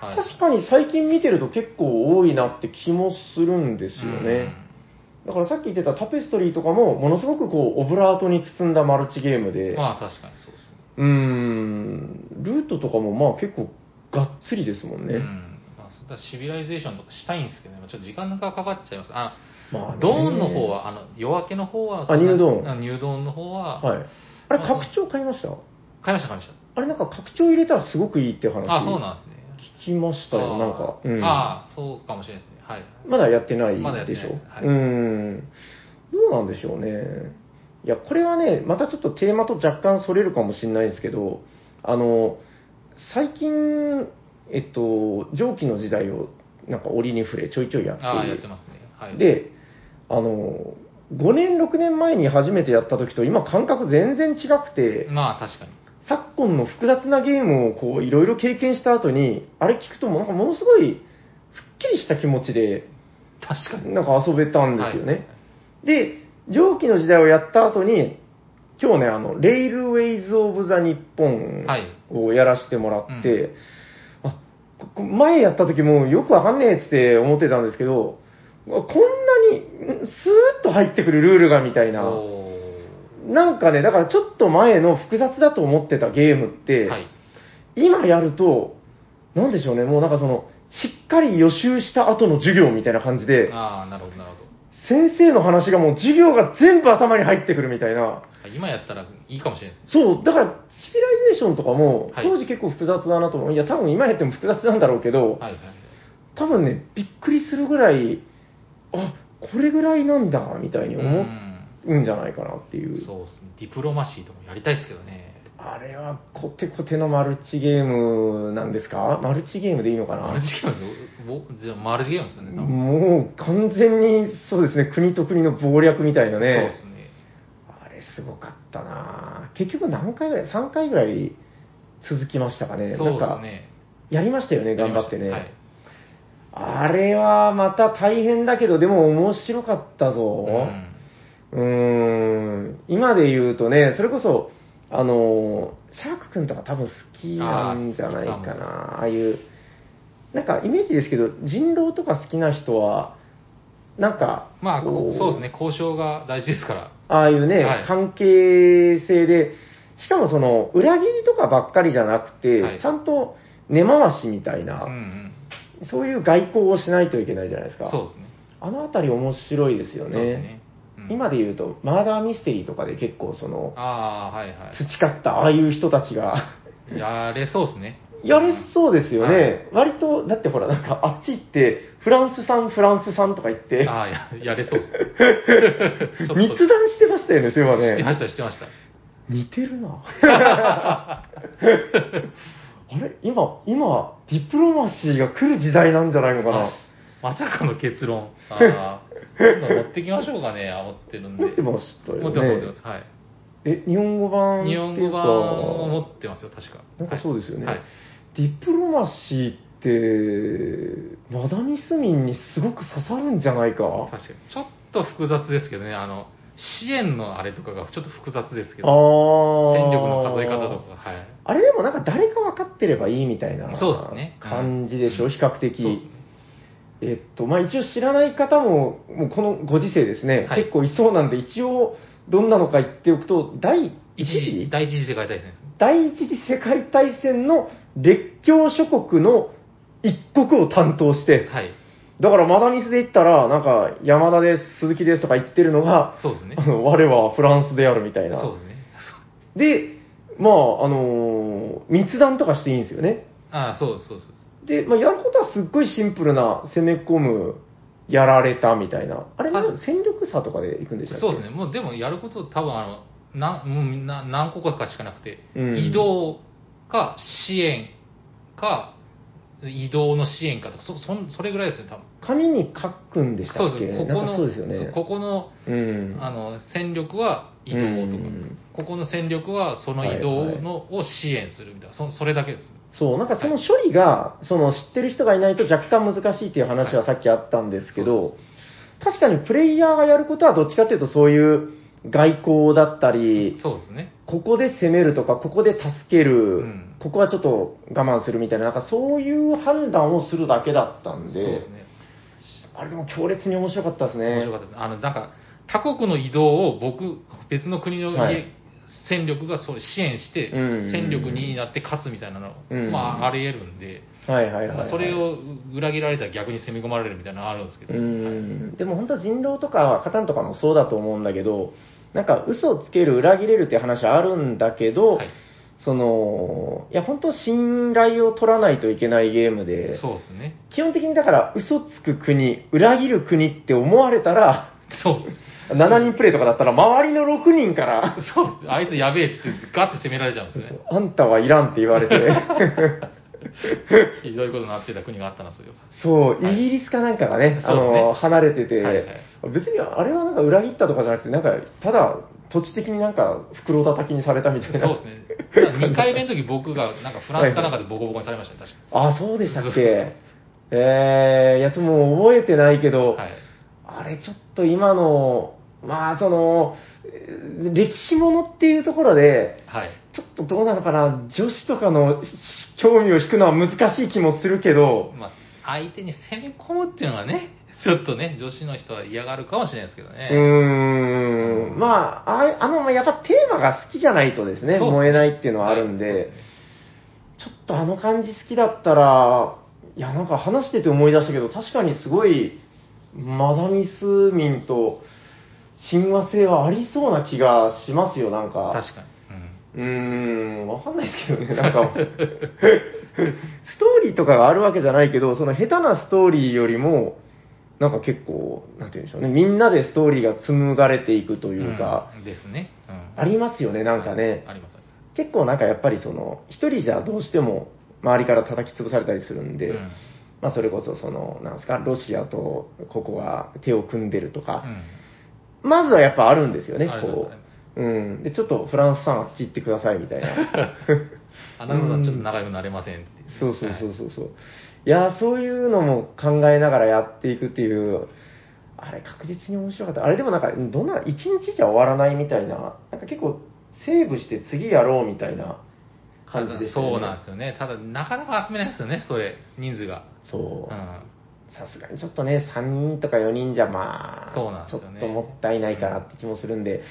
はい確かに最近見てると結構多いなって気もするんですよね。だからさっき言ってたタペストリーとかも、ものすごくこう、オブラートに包んだマルチゲームうで、んまあ確かにそうですね。うーん、ルートとかもまあ結構がっつりですもんね。うん。まあ、そうだシビライゼーションとかしたいんですけどね、ちょっと時間がかかっちゃいます。あ、まあねドーンの方は、あの、夜明けの方は、あニュードーンあニュードーンの方は、はい。あれ、拡張買いました？買いました、買いましあれなんか拡張入れたらすごくいいって話。た。あ、そうなんですね。聞きましたよ、なんか。うん。ああ、そうかもしれないですね。はい。まだやってないまだやってでしょないですはいうん。どうなんでしょうね。いや、これはね、またちょっとテーマと若干それるかもしれないですけど、あの、最近、えっと、蒸気の時代をなんか折に触れちょいちょいやってああ、や。ってますね。はい。、で、あの、5年、6年前に初めてやった時と今感覚全然違くて、まあ確かに。昨今の複雑なゲームをこういろいろ経験した後に、あれ聞くともうなんかものすごいすっきりした気持ちで、確かに。なんか遊べたんですよね。はいで、蒸気の時代をやった後に、今日ね、あの、レイルウェイズ・オブ・ザ・日本はいをやらせてもらって、あここ前やった時もよくわかんねえって思ってたんですけど、こんなにんスーッと入ってくるルールがみたいな。おなんかね、だからちょっと前の複雑だと思ってたゲームって、ーはい。今やると、なんでしょうね、もうなんかその、しっかり予習した後の授業みたいな感じで、ああ、なるほど、なるほど。先生の話がもう授業が全部頭に入ってくるみたいな。あ今やったらいいかもしれないですね。そう、だから、シビライゼーションとかも、はい当時結構複雑だなと思う。いや、多分今やっても複雑なんだろうけど、はいはい。多分ね、びっくりするぐらい、あ、これぐらいなんだ、みたいに思うんうんじゃないかなっていう。そうですね。ディプロマシーとかもやりたいですけどね。あれはコテコテのマルチゲームなんですか？マルチゲームでいいのかな？マルチゲームですよ。マルチゲームですよね、多分。もう完全にそうですね、国と国の謀略みたいなね。そうですね。あれすごかったな結局何回ぐらい ?3 回ぐらい続きましたかね。そうなんか、ですね。やりましたよね、頑張ってね。はい。あれはまた大変だけど、でも面白かったぞ。うーん。今で言うとね、それこそ、あの、シャーク君とか多分好きなんじゃないかな。ああいう、なんかイメージですけど、人狼とか好きな人は、なんか、まあ、こそうですね、交渉が大事ですから。ああいうね、はい関係性で、しかもその、裏切りとかばっかりじゃなくて、はいちゃんと根回しみたいな、うんうん。そういう外交をしないといけないじゃないですか。そうですね。あのあたり面白いですよね。そうですね。うん今で言うと、マーダーミステリーとかで結構その、ああ、はいは培ったああいう人たちが、い。やれそうですね。やれそうですよね。はい割と、だってほら、なんかあっち行って、フランス産、フランス産とか言って、ああ、ややれそうです 密談してましたよね、そういえばね。知ってました、知ってました。似てるな。あれ？今、今、ディプロマシーが来る時代なんじゃないのかな。まさかの結論。ああ、今度持ってきましょうかね、あ持ってるんで。持ってましたよね持ってます、持ってます。はい。え、日本語版日本語版を持ってますよ、確か。なんかそうですよね。はい。ディプロマシーって、マダミス民にすごく刺さるんじゃないか。確かに。ちょっと複雑ですけどね、あの、支援のあれとかがちょっと複雑ですけあど、ー戦力の数え方とか、はい。あれでもなんか誰か分かってればいいみたいな感じでしょ、うん比較的。えっと、まあ一応知らない方も、もうこのご時世ですね、はい結構いそうなんで、一応どんなのか言っておくと、第一一時、次第一次世界大戦ですね。第一次世界大戦の列強諸国の一国を担当して、はい。だからマダミスで言ったら、なんか山田です、鈴木ですとか言ってるのが、そうですねあ。の我はフランスであるみたいな。そうですね。で、まあ、あのー密談とかしていいんですよね。ああ、そうです、そうでまあ、やることはすっごいシンプルな攻め込む、やられたみたいな。あれ、あなんか戦力差とかで行くんでしたっけ？そうですね。もうでもやること多分あの、なもうな何個かしかなくて、うん移動か支援か、移動の支援かとか、そそんそれぐらいですよ、多分。紙に書くんでしたっけ？そうです。ここの、そうですよね。ここの、うん。あの、戦力は移動とか、うんここの戦力はその移動の、を支援するみたいな、そそれだけです。そう、なんかその処理が、その知ってる人がいないと若干難しいっていう話はさっきあったんですけど、確かにプレイヤーがやることはどっちかっていうとそういう外交だったり、そうですね。ここで攻めるとか、ここで助ける、うんここはちょっと我慢するみたいな、なんかそういう判断をするだけだったんで、そうですね。あれでも強烈に面白かったですね。面白かったです。あの、なんか、他国の移動を僕、別の国の家、はい戦力がそう支援して、うん戦力になって勝つみたいなの、うんまあ、あり得るんで、はいはいはい、はい。それを裏切られたら逆に攻め込まれるみたいなのあるんですけど、うはいん、でも本当は人狼とかカタンとかもそうだと思うんだけど、なんか嘘をつける、裏切れるって話あるんだけど、はいその、いや本当信頼を取らないといけないゲームで、そうですね。基本的にだから嘘つく国、裏切る国って思われたら、そうです。7人プレイとかだったら周りの6人から、そうです。あいつやべえっつってガッて攻められちゃうんですね。あんたはいらんって言われて、ひどいことになってた国があったな、それは。そう、はいイギリスかなんかがね、あそうですねの、離れてて、はいはい別にあれはなんか裏切ったとかじゃなくて、なんか、ただ、土地的になんか袋叩きにされたみたいな。そうですね。2回目の時僕がなんかフランスかなんかでボコボコにされましたね、確かあ、そうでしたっけ？えー、いや、ちょっともう覚えてないけど、に。はい。あれちょっと今の、まあ、その、えー歴史ものっていうところで、はい。ちょっとどうなのかな、女子とかの興味を引くのは難しい気もするけど、まあ、相手に攻め込むっていうのはね、ちょっとね、女子の人は嫌がるかもしれないですけどうね。ーん、まあ、あれあの、やっぱテーマが好きじゃないとですね、すね燃えないっていうのはあるんで、はいちょっとあの感じ好きだったら、いや、なんか話してて思い出したけど、確かにすごい、マダミス民と親和性はありそうな気がしますよ、なんか。確かに。うんうーん、わかんないですけどね、なんか、ストーリーとかがあるわけじゃないけど、その下手なストーリーよりも、なんか結構、なんて言うんでしょうね、みんなでストーリーが紡がれていくというか、うんですね。うんありますよね、なんかね。あります。結構なんかやっぱりその、一人じゃどうしても周りから叩き潰されたりするんで、うんまあそれこそその、なんですか、ロシアとここは手を組んでるとか、うんまずはやっぱあるんですよね、ありますこう。うん。で、ちょっとフランスさんあっち行ってくださいみたいな。あなたはちょっと仲良くなれませんっていそうそうそうはいそうそう。いや、そういうのも考えながらやっていくっていう、あれ確実に面白かった。あれでもなんか、どんな、一日じゃ終わらないみたいな、なんか結構セーブして次やろうみたいな感じでしたよね。そうなんですよね。ただ、なかなか集めないですよね、それ、人数が。そううん。さすがにちょっとね、3人とか4人じゃまあ、そうなんですちょっともったいないかなって気もするんで、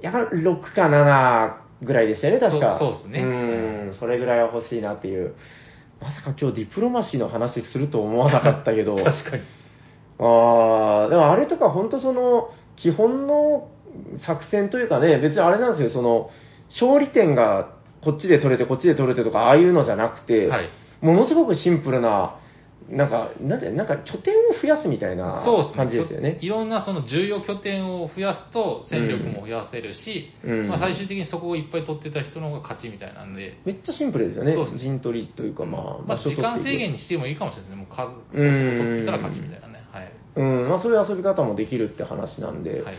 やっぱ6か7ぐらいでしたよね、確か。そうですねうん、それぐらいは欲しいなっていう。まさか今日ディプロマシーの話すると思わなかったけど、確かに。ああ、でもあれとか本当その、基本の作戦というかね、別にあれなんですよ、その、勝利点がこっちで取れて、こっちで取れてとか、ああいうのじゃなくて、はい。ものすごくシンプルな、なんか、なんて、なんか拠点を増やすみたいな。感じですよね。いろんなその重要拠点を増やすと戦力も増やせるし、うんまあ、最終的にそこをいっぱい取ってた人の方が勝ちみたいなんで、めっちゃシンプルですよねそうです。陣取りというか、まあ、まあ、時間制限にしてもいいかもしれないですね。もう数、うん取ってたら勝ちみたいなね。はい。うん、まあそういう遊び方もできるって話なんで、はい。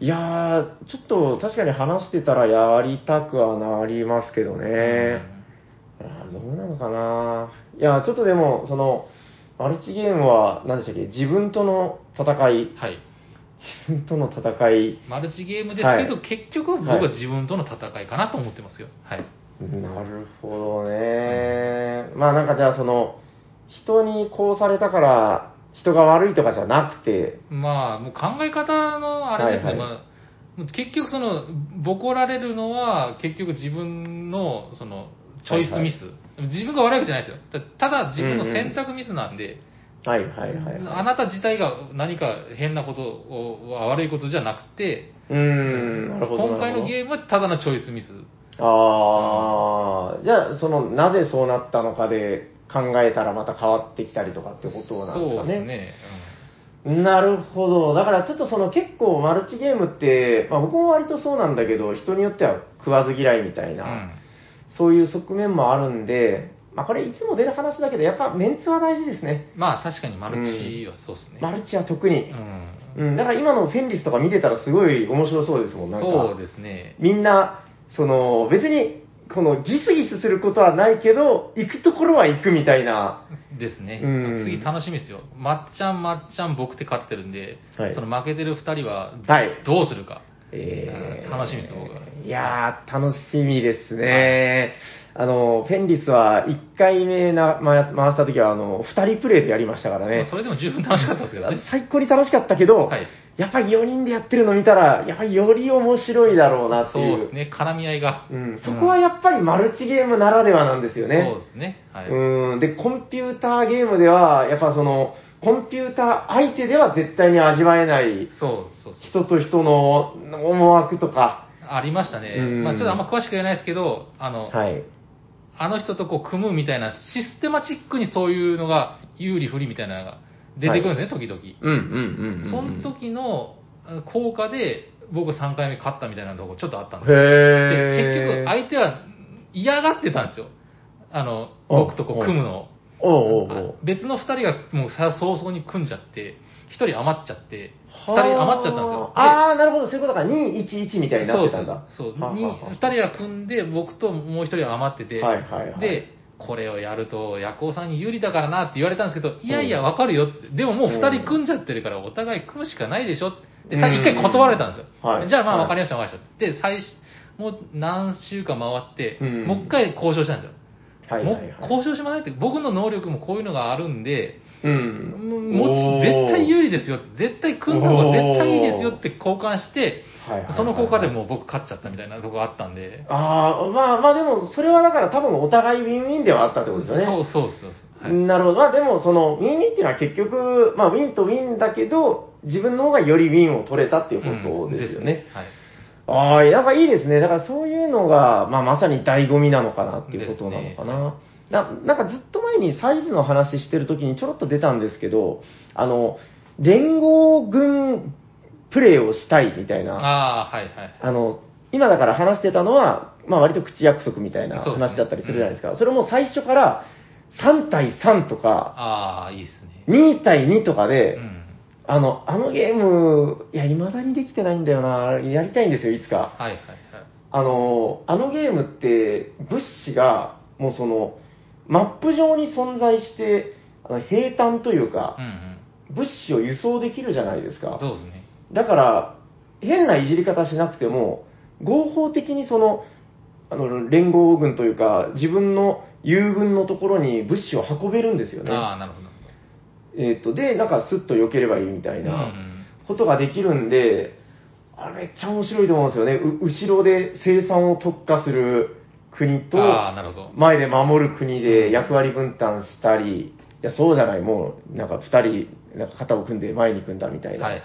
いやー、ちょっと確かに話してたらやりたくはなりますけどね。あーどうなのかないや、ちょっとでも、その、マルチゲームは、何でしたっけ？自分との戦い、はい。自分との戦い、マルチゲームですけど、はい結局僕は自分との戦いかなと思ってますよ。はい。なるほどね。まあなんかじゃあその、人にこうされたから、人が悪いとかじゃなくて、まあ、もう考え方のあれですね。はいはいまあ結局その、ボコられるのは、結局自分の、その、チョイスミス。自分が悪いわけじゃないですよ。ただ自分の選択ミスなんで、はいはいはい、はい。あなた自体が何か変なことを、悪いことじゃなくて、うーん。今回のゲームはただのチョイスミス。ああ、じゃあその、なぜそうなったのかで考えたらまた変わってきたりとかってことなんですかね。そうですね。なるほど。だからちょっとその結構マルチゲームって、まあ僕も割とそうなんだけど、人によっては食わず嫌いみたいな、うん。そういう側面もあるんで、まあこれいつも出る話だけど、やっぱメンツは大事ですね。まあ確かにマルチはそうですね。マルチは特にう。ん。うん、だから今のフェンリスとか見てたらすごい面白そうですもん、なんか。そうですね。みんな、その、別に、このギスギスすることはないけど、行くところは行くみたいな。ですねうん。次楽しみですよ。まっちゃん、まっちゃん、僕って勝ってるんで、はいその負けてる二人ははいどうするか。えうん楽しみです僕はいやー、楽しみですね。あの、フェンリスは1回目な、ま、回した時は、あの、2人プレイでやりましたからねまあ。それでも十分楽しかったですけどね。最高に楽しかったけど、はいやっぱり4人でやってるの見たら、やっぱりより面白いだろうなってそういう。ですね。絡み合いが。うん、そこはやっぱりマルチゲームならではなんですよね。そうですね。はい。うん、で、コンピューターゲームでは、やっぱその、コンピューター相手では絶対に味わえない、そうそうそう。人と人の思惑とか、ありましたね。うんまあちょっとあんま詳しく言えないですけど、あの、はい。あの人とこう組むみたいな、システマチックにそういうのが有利不利みたいなのが出てくるんですね、時々。うんうんうんうん。その時のあ効果で僕3回目勝ったみたいなとこちょっとあったんですへでー。結局相手は嫌がってたんですよ。あの、僕とこう組むのを。別の2人がもうさ早々に組んじゃって、1人余っちゃって、2はあ人余っちゃったんですよ。でああ、なるほど、そういうことか。211みたいになってたんだ。そうそうそう。はあはあにはあ2人が組んで、僕ともう1人は余ってて、はいはいはいで、これをやると、ヤコウさんに有利だからなって言われたんですけど、いやいや、わかるよって。でももう2人組んじゃってるから、お互い組むしかないでしょで、さうん一回断られたんですよ。はいじゃあまあはいわかりました、わかりました。で、最初、もう何週間回って、うんもう一回交渉したんですよ。はいはい交渉しませんって、僕の能力もこういうのがあるんで、うん。もう絶対有利ですよ、絶対組んだ方が絶対いいですよって交換してはいはいはいはい、その効果でもう僕勝っちゃったみたいなとこがあったんで、ああ、まあまあでも、それはだから多分お互いウィンウィンではあったってことですよね。そうそうそう。はいなるほど。まあでも、その、ウィンウィンっていうのは結局、まあウィンとウィンだけど、自分の方がよりウィンを取れたっていうことですよね。はい。ああ、なんかいいですね。だからそういうのが、まあまさに醍醐味なのかなっていうことなのかな。ななんかずっと前にサイズの話してる時にちょろっと出たんですけど、あの、連合軍プレイをしたいみたいな、ああ、はいはい。あの、今だから話してたのは、まあ割と口約束みたいな話だったりするじゃないですか。それも最初から3対3とか、ああ、いいですね。2対2とかで、うん。あの、あのゲーム、いや、未だにできてないんだよな。やりたいんですよ、いつか。はいはいはい。あの、あのゲームって、物資が、もうその、マップ上に存在して、あの平坦というかうん、うん。物資を輸送できるじゃないですか。そうですね。だから、変ないじり方しなくても、合法的にその、あの、連合軍というか、自分の友軍のところに物資を運べるんですよね。ああ、なるほど。えっ、と、で、なんかスッと避ければいいみたいうんうなんことができるんで、あれめっちゃ面白いと思うんですよね。う後ろで生産を特化する国と、ああ、なるほど。前で守る国で役割分担したり、いや、そうじゃない、もう、なんか二人、なんか肩を組んで前に組んだみたいな。はいはい。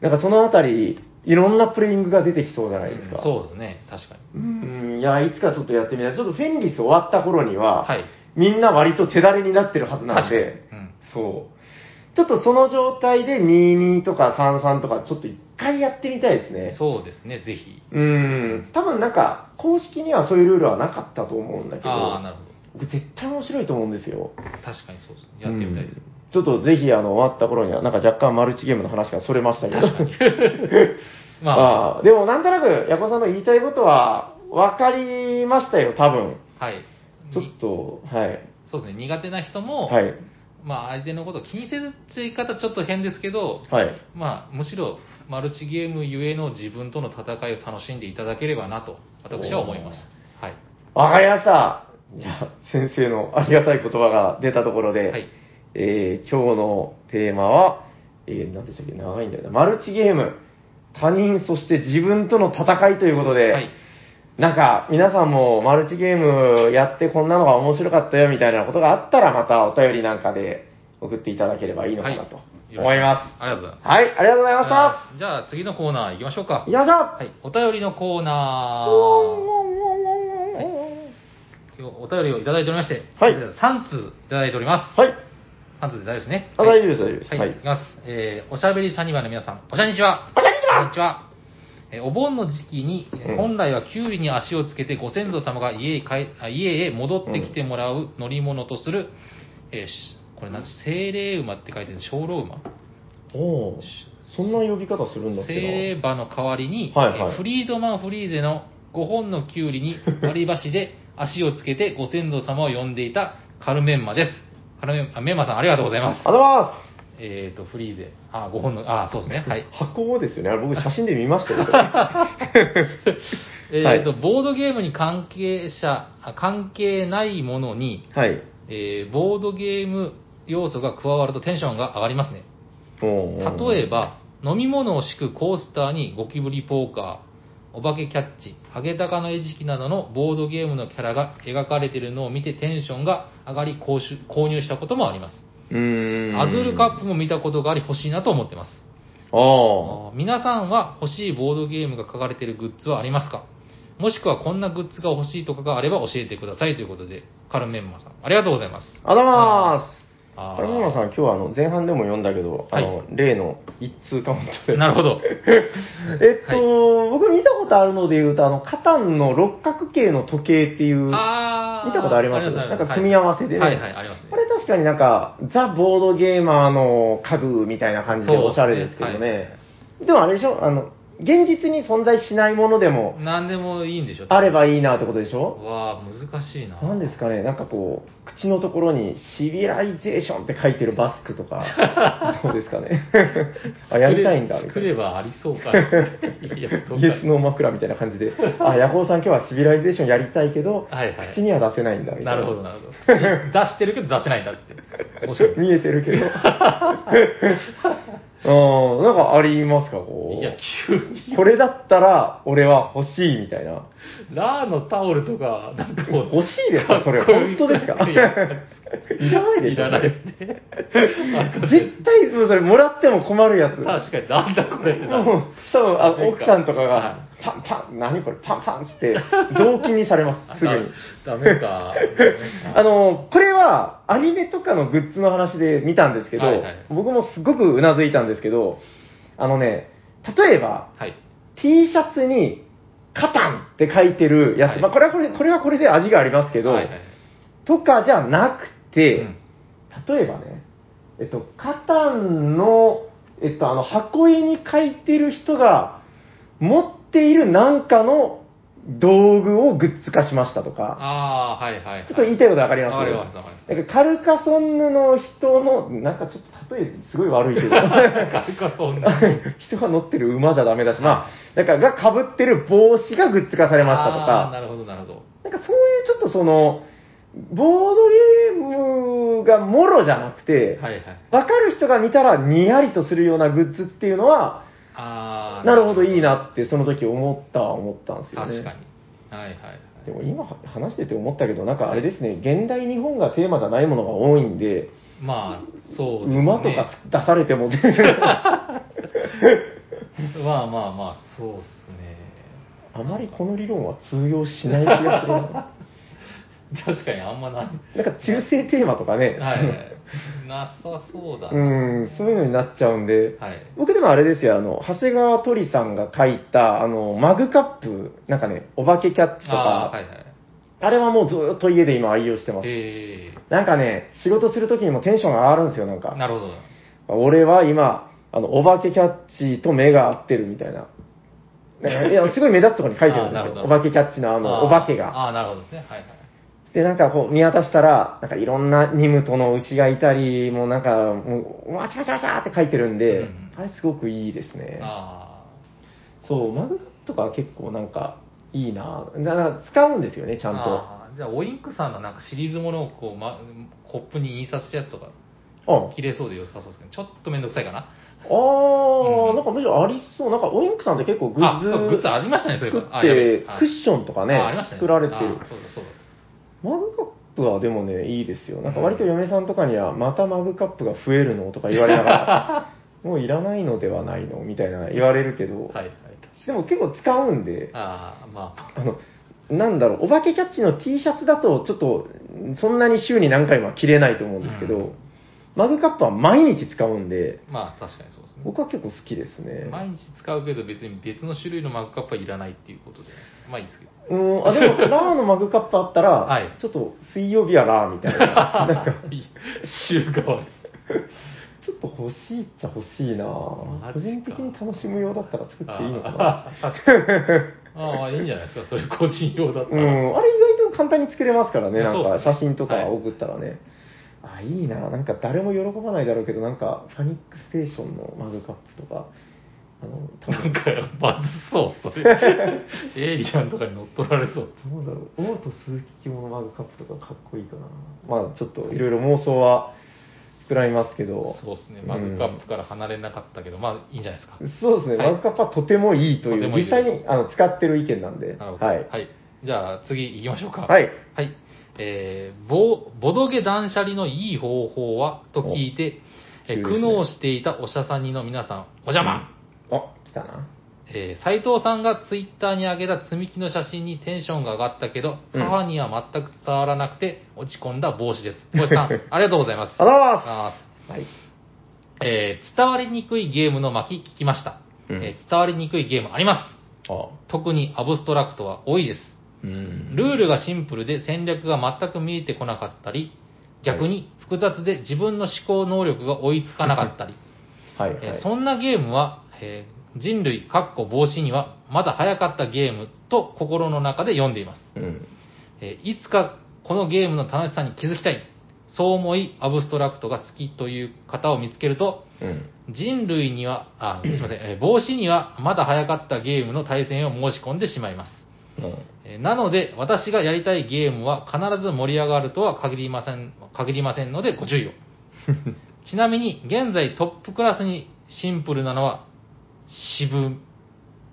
なんかそのあたり、いろんなプレイングが出てきそうじゃないですか。そうですね、確かに。うん、いや、いつかちょっとやってみたい。ちょっとフェンリス終わった頃には、はい。みんな割と手だれになってるはずなん確かに。で、うん。そう。ちょっとその状態で22とか33とか、ちょっと一回やってみたいですね。そうですね、ぜひ。うん。多分なんか、公式にはそういうルールはなかったと思うんだけど、ああ、なるほ僕絶対面白いと思うんですよ。ど。確かにそうですね。やってみたいです。うんちょっとぜひ、あの、終わった頃には、なんか若干マルチゲームの話がそれましたけど。確かに。まあ、ああでもなんとなく、ヤコさんの言いたいことは、分かりましたよ、多分。はい。ちょっと、はい。そうですね、苦手な人も、はい。まあ、相手のことを気にせずって言い方ちょっと変ですけど、はい。まあ、むしろ、マルチゲームゆえの自分との戦いを楽しんでいただければなと、私は思います。はい。わかりました。じゃあ、先生のありがたい言葉が出たところで、はい。えー今日のテーマは、えー、何でしたっけ？長いんだよな。マルチゲーム。他人、そして自分との戦いということで、はい。なんか、皆さんもマルチゲームやってこんなのが面白かったよみたいなことがあったら、またお便りなんかで送っていただければいいのかなとはい思います。ありがとうございます。はい、ありがとうございました。じゃあ、次のコーナー行きましょうか。行きましょう。はい。お便りのコーナー。今日お便りをいただいておりまして、はい3通いただいております。はい。3通で大丈夫ですね。あ大丈夫です大丈夫ですはい。はいい、きます。えー、おしゃべりサニバの皆さん、おしゃにちは。おしゃにちはこんにちは。えーお盆の時期に、本来はキュウリに足をつけてご先祖様が家へ家へ戻ってきてもらう乗り物とする、えーしこれなん精霊馬って書いてる小老馬おーそんな呼び方するんだっけ精霊馬の代わりに、はいはいえーフリードマン・フリーゼの5本のキュウリに 割り箸で足をつけてご先祖様を呼んでいたカルメンマです。カルメンあメンマさんありがとうございます。ありがとうございます。えっ、と、フリーゼ。あ、5本の、あ、そうですね。はい。箱ですよね。あれ僕写真で見ましたよ。えっ、と、ボードゲームに関係者、あ関係ないものに、はい。えーボードゲーム要素が加わるとテンションが上がりますね。例え、ば、飲み物を敷くコースターにゴキブリポーカー、お化けキャッチ、ハゲタカの餌食などのボードゲームのキャラが描かれているのを見てテンションが上がり購入したこともあります。アズールカップも見たことがあり欲しいなと思ってます。皆さんは欲しいボードゲームが書かれているグッズはありますか？もしくはこんなグッズが欲しいとかがあれば教えてくださいということで、カルメンマさん、ありがとうございます。ありがとうございます。あーカルモナさん、今日はあの前半でも読んだけど、あの、例の一通カウントで。なるほど。えっと、僕見たことあるので言うと、あの、カタンの六角形の時計っていう、見たことあります？なんか組み合わせでね。はいはい、ありますねあ。れ確かになんか、ザ・ボードゲーマーの家具みたいな感じでおしゃれですけどね。でもあれでしょ？あの、現実に存在しないものでも何でもいいんでしょ？あればいいなってことでしょ？わあ難しいな。なんですかね、なんかこう、口のところにシビライゼーションって書いてるマスクとか、どうですかね？あ、やりたいんだ、みたいな。来ればありそうか イエスノー枕みたいな感じで、あ、ヤホーさん今日はシビライゼーションやりたいけど、はいはい口には出せないんだ、みたな。ないるほど、なるほど。出してるけど出せないんだって。面白い。見えてるけど。うん、なんかありますか、こう？いや、急に。これだったら俺は欲しいみたいな。ラーのタオルとか、なんかもう。欲しいですかそれ、本当ですか？いらないでしょいらないですね。絶対、それもらっても困るやつ。確かに、なんだこれ多分あ奥さんとかはが、パンパン、何これ、パンパンっつって、雑巾にされます、すぐに。ダメか。あの、これはアニメとかのグッズの話で見たんですけど、はいはい僕もすごくうなずいたんですけど、あのね、例えば、はい。T シャツに、カタンって書いてるやつ、はいまあこれはこれ、これはこれで味がありますけど、はいはいとかじゃなくて、うん例えばね、えっと、カタンの、えっと、あの、箱絵に書いてる人が持っているなんかの道具をグッズ化しましたとか、ああ、はいはい、はい。ちょっと言いたいことわかります？わかりますわかります。なんかカルカソンヌの人の、なんかちょっと例えすごい悪いけど、カルカソンヌ。人が乗ってる馬じゃダメだし、まあ、なんかが被ってる帽子がグッズ化されましたとか、なるほど、なるほど。なんかそういうちょっとその、ボードゲームがもろじゃなくて、はいはい。わかる人が見たらにやりとするようなグッズっていうのは、ああ。なるほどいいなってその時思ったは思ったんですよね。確かに。はいはいはい。でも今話してて思ったけど、なんかあれですね、現代日本がテーマじゃないものが多いんで、まあ、そうですね。馬とか出されても全然、まあまあまあ、そうっすね。あまりこの理論は通用しない気がするな。確かにあんまない。なんか中性テーマとかね、はいはい。なさそうだうな。ん、そういうのになっちゃうんで、はい。僕でもあれですよ、あの、長谷川鳥さんが書いた、あの、マグカップ、なんかね、お化けキャッチとか、ああ、はいはい。あれはもうずーっと家で今愛用してます。えなんかね、仕事するときにもテンションが上がるんですよ、なんえか。なるほど。俺は今、あの、お化けキャッチと目が合ってるみたいな。いや、すごい目立つところに書いてるんですよ。お化けキャッチのあの、お化けが。ああ、なるほどね。はいはい。で、なんかこう見渡したら、なんかいろんなニムトの牛がいたり、もうなんか、もう、わちゃわちゃわちゃって書いてるんで、うんあれすごくいいですね。あそう、マグカップとかは結構なんか、いいなだから使うんですよね、ちあ。ゃんと。ああじゃあ、オインクさんのなんかシリーズものをこう、ま、コップに印刷したやつとか、あ切れそうで良さそうですけど、ちょっとめんどくさいかな。あー、うんなんかむしろありそう。なんかオインクさんって結構グッズあそうグッズありましたねそういえば作っクッションとかねあありましたね。作られてる。あそうだそうだ。マグカップはでもね、いいですよ。なんか割と嫁さんとかには、またマグカップが増えるのとか言われながら、もういらないのではないのみたいな言われるけど、はいはい。でも結構使うんで、ああ、まあ、あの、なんだろう、お化けキャッチの T シャツだと、ちょっと、そんなに週に何回もは着れないと思うんですけど、うんマグカップは毎日使うんで、まあ確かにそうですね。僕は結構好きですね。毎日使うけど別に別の種類のマグカップはいらないっていうことで、まあいいですけど。うん、あ、でも、ラーのマグカップあったら、はい。ちょっと水曜日はラーみたいな、なんか、いい 週替わり。ちょっと欲しいっちゃ欲しいな。マジか。個人的に楽しむ用だったら作っていいのかな。ああいいんじゃないですか、それ個人用だったら。うん、あれ意外と簡単に作れますからね、なんかそうですね。写真とか送ったらね。あ、いいな。なんか誰も喜ばないだろうけど、なんか、ファニックステーションのマグカップとか、あの、多分なんか、まずそう、それ。エイリアンとかに乗っ取られそう。どうだろう、オート鈴木用のマグカップとかかっこいいかな。まあ、ちょっといろいろ妄想は膨らみますけど。そうですね、マグカップから離れなかったけど、まあいいんじゃないですか。そうですね、はいマグカップはとてもいいという、実際にあの使ってる意見なんで。なるほど。はい。じゃあ次行きましょうか。はい。はい。えー、ボボドゲ断捨離のいい方法は？と聞いて、え苦悩していたおしゃさんにの皆さん、お邪魔、あ、来たな。えー斉藤さんがツイッターに上げた積み木の写真にテンションが上がったけど、うん母には全く伝わらなくて落ち込んだ帽子です。帽子さん、ありがとうございます。ありがとうございます。あはい。ーえー伝わりにくいゲームの巻聞きました、うんえー伝わりにくいゲームあります。あ、特にアブストラクトは多いです。うんルールがシンプルで戦略が全く見えてこなかったり、逆に複雑で自分の思考能力が追いつかなかったり、はい、はい。えーそんなゲームは、えー人類、かっこ防止にはまだ早かったゲームと心の中で読んでいます。うん。えーいつかこのゲームの楽しさに気づきたい。そう思い、アブストラクトが好きという方を見つけると、うん。人類には、あ、すいません、えー防止にはまだ早かったゲームの対戦を申し込んでしまいます。うん。えーなので、私がやりたいゲームは必ず盛り上がるとは限りません、限りませんのでご注意を。ちなみに、現在トップクラスにシンプルなのは、渋、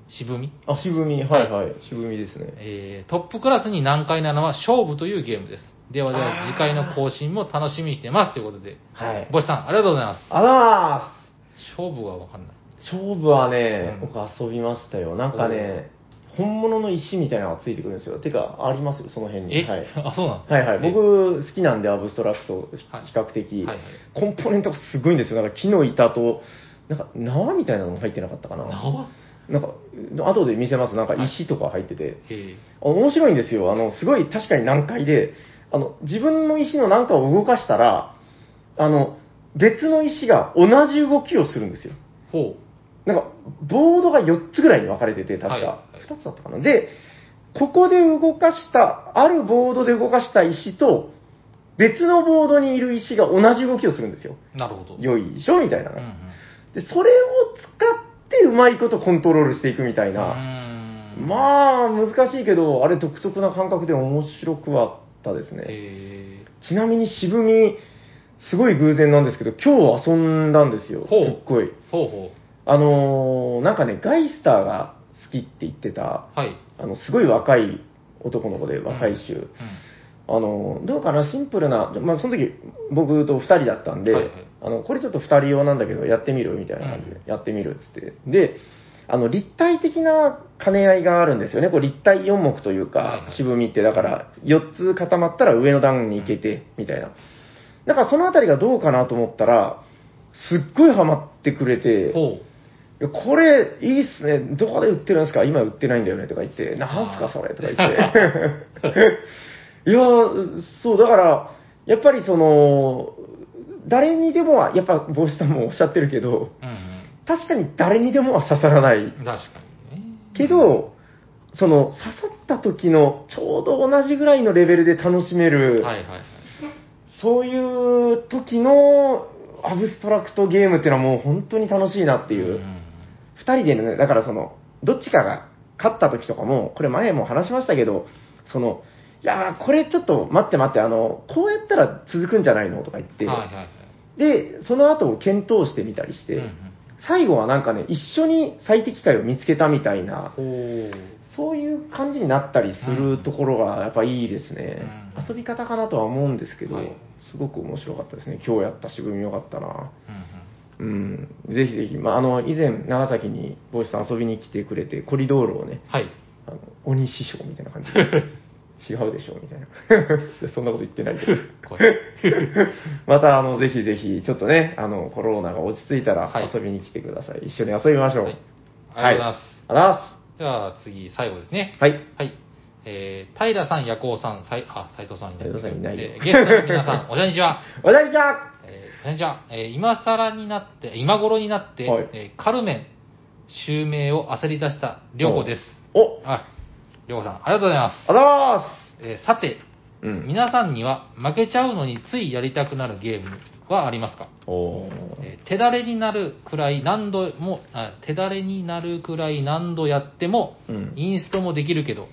渋み？あ、渋み、はいはい。渋みですね。えートップクラスに難解なのは勝負というゲームです。ではでは次回の更新も楽しみにしてます。ということで、はい。ボシさん、ありがとうございます。あら勝負はわかんない。ー勝負はね、うん僕遊びましたよ。なんかね、本物の石みたいなのがついてくるんですよ。てか、あります？よ、その辺に。え、はい。あ、そうなんはいはい。え？僕、好きなんで、アブストラクト、比はい較的、はいはいコンポーネントがすごいんですよ。なんか木の板と、なんか縄みたいなのも入ってなかったかな。縄？なんか、後で見せます。なんか石とか入ってて。えあ面白いんですよ。あの、すごい確かに難解で、あの、自分の石の何かを動かしたら、あの、別の石が同じ動きをするんですよ。ー、ほなんか、ボードが4つぐらいに分かれてて、確か。はいはい2つだったかな。で、ここで動かした、あるボードで動かした石と、別のボードにいる石が同じ動きをするんですよ。なるほど。よいしょ？みたいなうんうん。で、それを使ってうまいことコントロールしていくみたいな。うんまあ、難しいけど、あれ独特な感覚で面白くはあったですね。えちなみに渋み、すごい偶然なんですけど、今日遊んだんですよ。すっごい。ー、ほうほあのーなんかね、ガイスターが好きって言ってた、う。はい。あの、すごい若い男の子で、若い衆。うあの、どうかな、シンプルな、まあ、その時、僕と二人だったんで、はいはいあの、これちょっと二人用なんだけど、やってみるみたいな感じで、うんやってみるっつって。で、あの、立体的な兼ね合いがあるんですよね。こう立体4目というか、渋みって、だから、4つ固まったら上の段に行けて、みたいな。だからそのあたりがどうかなと思ったら、すっごいハマってくれて、これ、いいっすね。どこで売ってるんですか？今売ってないんだよね。とか言って、なんすかそれ？とか言って。いや、そう、だから、やっぱりその、誰にでもは、やっぱ帽子さんもおっしゃってるけど、う。うん確かに誰にでもは刺さらない。うん。確かにね。けど、その、刺さった時のちょうど同じぐらいのレベルで楽しめる、はいはいはい。そういう時のアブストラクトゲームっていうのはもう本当に楽しいなっていう。ん二人でね、だからその、どっちかが勝った時とかも、これ前も話しましたけど、その、いやーこれちょっと待って待って、あの、こうやったら続くんじゃないの？とか言って、はいはいはい。で、その後を検討してみたりして、うんうん最後はなんかね、一緒に最適解を見つけたみたいな。そういう感じになったりするところがやっぱいいですね。うん遊び方かなとは思うんですけど、はいすごく面白かったですね。今日やった渋みよかったな。うんうんうん、ぜひぜひ、まあ、あの、以前、長崎に帽子さん遊びに来てくれて、コリドールをね、はい。あの、鬼師匠みたいな感じで、違うでしょみたいな。で そんなこと言ってないけど。これ。また、あの、ぜひぜひ、ちょっとね、あの、コロナが落ち着いたらはい遊びに来てください。一緒に遊びましょう。はいありがとうございます。ありがとうございまじゃあ次、最後ですね。す。はい。はい。えー、平さん、夜行さん、さいあ、斉藤さんいないです斉藤さんいないよえーゲストの皆さん、おしゃにちは。おだりちゃんえー、こんにちは。えー、今更になって、今頃になって、はいえーカルメン襲名を焦り出したりょうこです。おあ、りょうこさん、ありがとうございます。あざーすえーさて、うん。皆さんには負けちゃうのについやりたくなるゲームはありますか、おーえー手だれになるくらい何度もあ、手だれになるくらい何度やっても、うんインストもできるけど、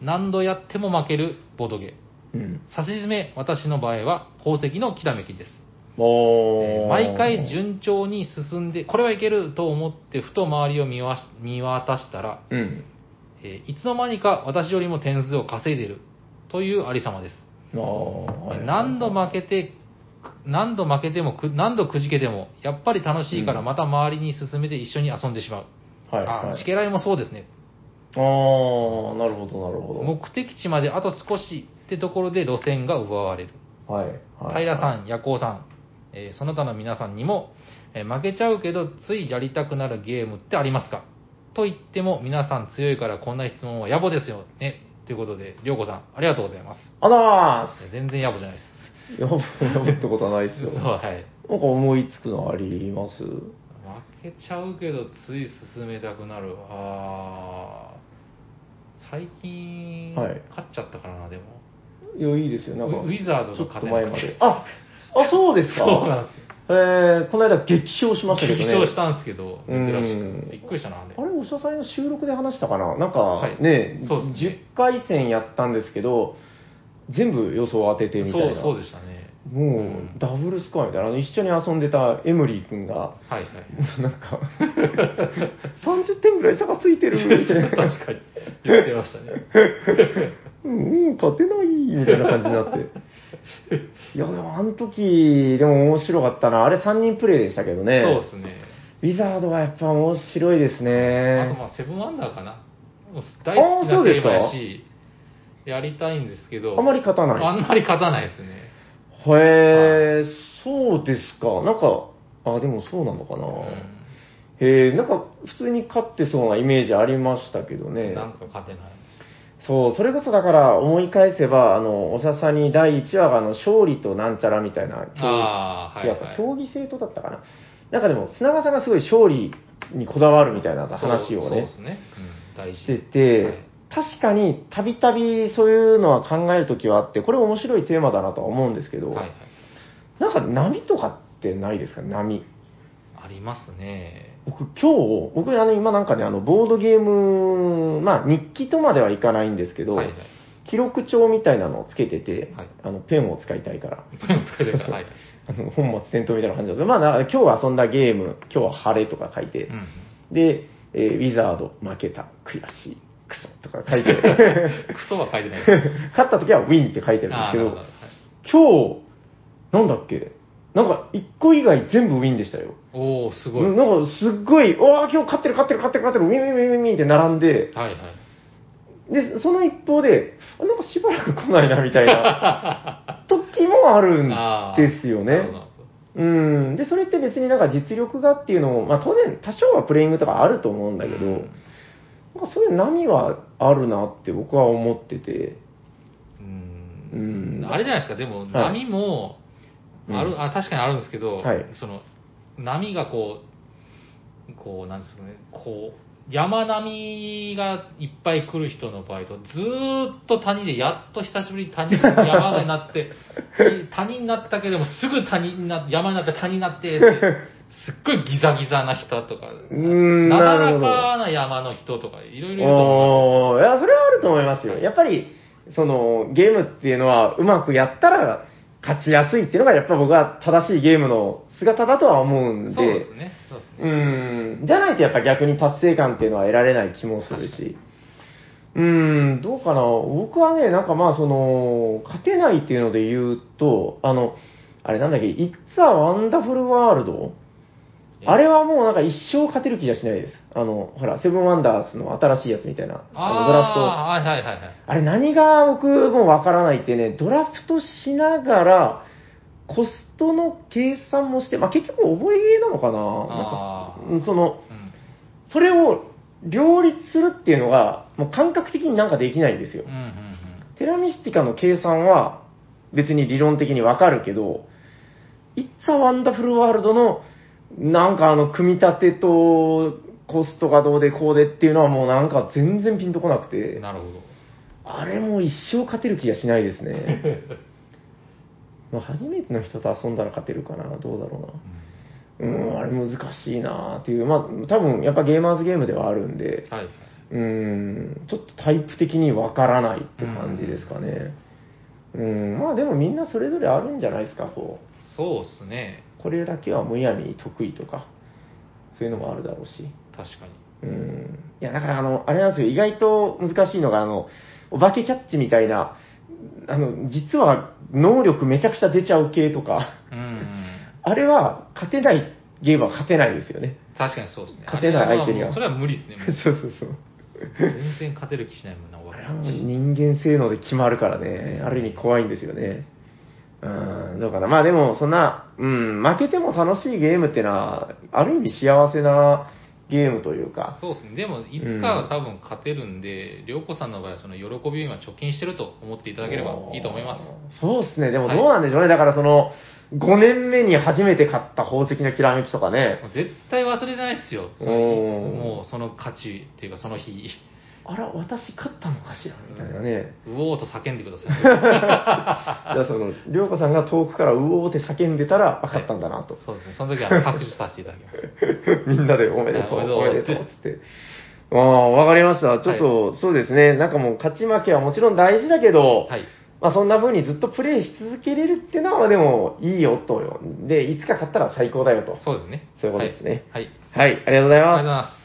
何度やっても負けるボードゲーム。うん。差し詰め、私の場合は宝石のきらめきです。おー毎回順調に進んで、これはいけると思って、ふと周りを見わし見渡したら、うん。えーいつの間にか私よりも点数を稼いでいるというありさまです。何度負けて、何度負けてもく、何度くじけても、やっぱり楽しいからうんまた周りに進めて一緒に遊んでしまう。はい、あはい。チケライもそうですね。あー、なるほど、なるほど。目的地まであと少しってところで路線が奪われる。はい。はい、平さん、夜行さん、えーその他の皆さんにも、えー負けちゃうけどついやりたくなるゲームってありますか？と言っても皆さん強いからこんな質問は野暮ですよね。ということで、りょうこさん、ありがとうございます。あざえー全然野暮じゃないです。やぶ、やぶってことはないですよ。そう、なんはい。か思いつくのあります？負けちゃうけどつい進めたくなる。あー最近、はい勝っちゃったからな、でも。いや、いいですよ。なんか、ウィザードがちょっと勝てなくて前まで。あ、あ、そうですか？そうなんですよ。えー、この間激賞しましたけどね。激勝したんですけど、珍しうんく。びっくりしたな、あれあれ、おしゃさんの収録で話したかな？なんか、はいね、そうですね10回戦やったんですけど、全部予想当ててみたいな。そうそうでしたね。もう、うんダブルスコアみたいな。あの、一緒に遊んでたエムリー君が、はいはい。なんか、30点ぐらい差がついてるみたいな。確かに。言ってましたね。うん、勝てないみたいな感じになって。いや、でもあの時、でも面白かったな。あれ3人プレイでしたけどね。そうですね。ウィザードはやっぱ面白いですあとね。まあ、セブンワンダーかな。もう大好きなテーマやし、やりたいんですけど、あんまり勝たない。あんまり勝たないですね。へえ、そうですか。なんか、あ、でもそうなのかな。うへえ、なんか普通に勝ってそうなイメージありましたけどねん。。なんか勝てないんですよ。そう、それこそだから思い返せば、あの、おしゃさに第1話があの、勝利となんちゃらみたいな、競ああ、はい、違はい。競技性とだったかな。なんかでも、砂川さんがすごい勝利にこだわるみたいな話をねね。うん。してて、はい確かにたびたびそういうのは考えるときはあって、これ面白いテーマだなとは思うんですけど、はいはい。なんか波とかってないですか？波。ありますね。僕今日、僕あの今なんかね、あのボードゲーム、まあ日記とまではいかないんですけど、はいはい。記録帳みたいなのをつけてて、はいあのペンを使いたいから。ペンを使いたいからはい。あの本末転倒みたいな感じですまあ、だから今日遊んだゲーム、今日は晴れとか書いて、うん。で、えーウィザード負けた、悔しい、クソとか書いて、クソは書いてない。勝った時はウィンって書いてるんですけどど。、はい今日、なんだっけ、なんか一個以外全部 win でしたよ。おー、すごい。うんなんかすっごい、おー、今日勝ってる勝ってる勝ってる勝ってる、 win win win win って並んで、はいはい。で、その一方で、あなんかしばらく来ないなみたいな時もあるんですよねうん。で、それって別になんか実力がっていうのも、まあ当然多少はプレイングとかあると思うんだけど、うんなんかそういう波はあるなって僕は思ってて、ううんん。あれじゃないですか、でも、はい波も、ある、うん。あ、確かにあるんですけど、はい。その、波がこう、こう、なんですかね、こう、山並みがいっぱい来る人の場合と、ずーっと谷で、やっと久しぶりに谷、山になって、谷になったけども、すぐ谷にな山になって谷になってって、すっごいギザギザな人とか、うーんなだらなるほど。かな山の人とか、いろいろいると思おーいや、それはあると思いますよ。やっぱり、その、ゲームっていうのは、うまくやったら、勝ちやすいっていうのが、やっぱ僕は正しいゲームの姿だとは思うんで。そうですね。そうですね。うん、じゃないとやっぱ逆に達成感っていうのは得られない気もするし、うん、どうかな、僕はね、なんかまあ、その、勝てないっていうので言うと、あの、あれなんだっけ、It's a Wonderful World? あれはもうなんか一生勝てる気がしないです。あの、ほら、セブンワンダースの新しいやつみたいな、あのドラフト。はいはいはいはい。あれ何が僕もわからないってね、ドラフトしながら、コストの計算もして、まあ結局覚えなのかななんかうんその、うんそれを両立するっていうのが、もう感覚的になんかできないんですようん。うんうんテラミスティカの計算は別に理論的にわかるけど、It's a Wonderful World のなんかあの組み立てとコストがどうでこうでっていうのはもうなんか全然ピンとこなくて、なるほど。あれもう一生勝てる気がしないですね。まあ初めての人と遊んだら勝てるかな、どうだろうな。うん、あれ難しいなっていう、まあ多分やっぱゲーマーズゲームではあるんで、はい。うん、ちょっとタイプ的にわからないって感じですかね。うん、まあでもみんなそれぞれあるんじゃないですか、こそうっすね。う。これだけはむやみに得意とか、そういうのもあるだろうし。確かに。うん。いや、だからあの、あれなんですよ、意外と難しいのが、あの、お化けキャッチみたいな、あの、実は能力めちゃくちゃ出ちゃう系とか、うんうん。あれは勝てないゲームは勝てないですよね。確かにそうですね。勝てない相手にはあれもうそれは無理ですね。そうそうそう。全然勝てる気しないもんな、おあ化けれはもう人間性能で決まるからね、ある意味怖いんですよね。うん、どうかな。まあでも、そんな、うん、負けても楽しいゲームってのは、ある意味幸せなゲームというか、そうですね。でも、いつかは多分勝てるんで、涼子さんの場合はその喜びを今貯金してると思っていただければいいと思います。そうですね。でもどうなんでしょうね。だからその、5年目に初めて買った宝石のきらめきとかね。絶対忘れないですよ。もうその価値っていうかその日、あら、私勝ったのかしらみたいなね。うおーと叫んでください。じゃあその、りょうこさんが遠くからうおーって叫んでたら、あ、勝ったんだなと。そうですね。その時は拍手させていただきます。みんなでおめでとう、はいおおめめでとうでとうっつって。ああ、わかりました。ちょっと、そうですね。なんかもう勝ち負けはもちろん大事だけど、はい。まあそんな風にずっとプレイし続けれるっていうのはでもいいよとよ。で、いつか勝ったら最高だよと。そうですね。そういうことですねはい。はい。はい、ありがとうございますありがとうござい。ます。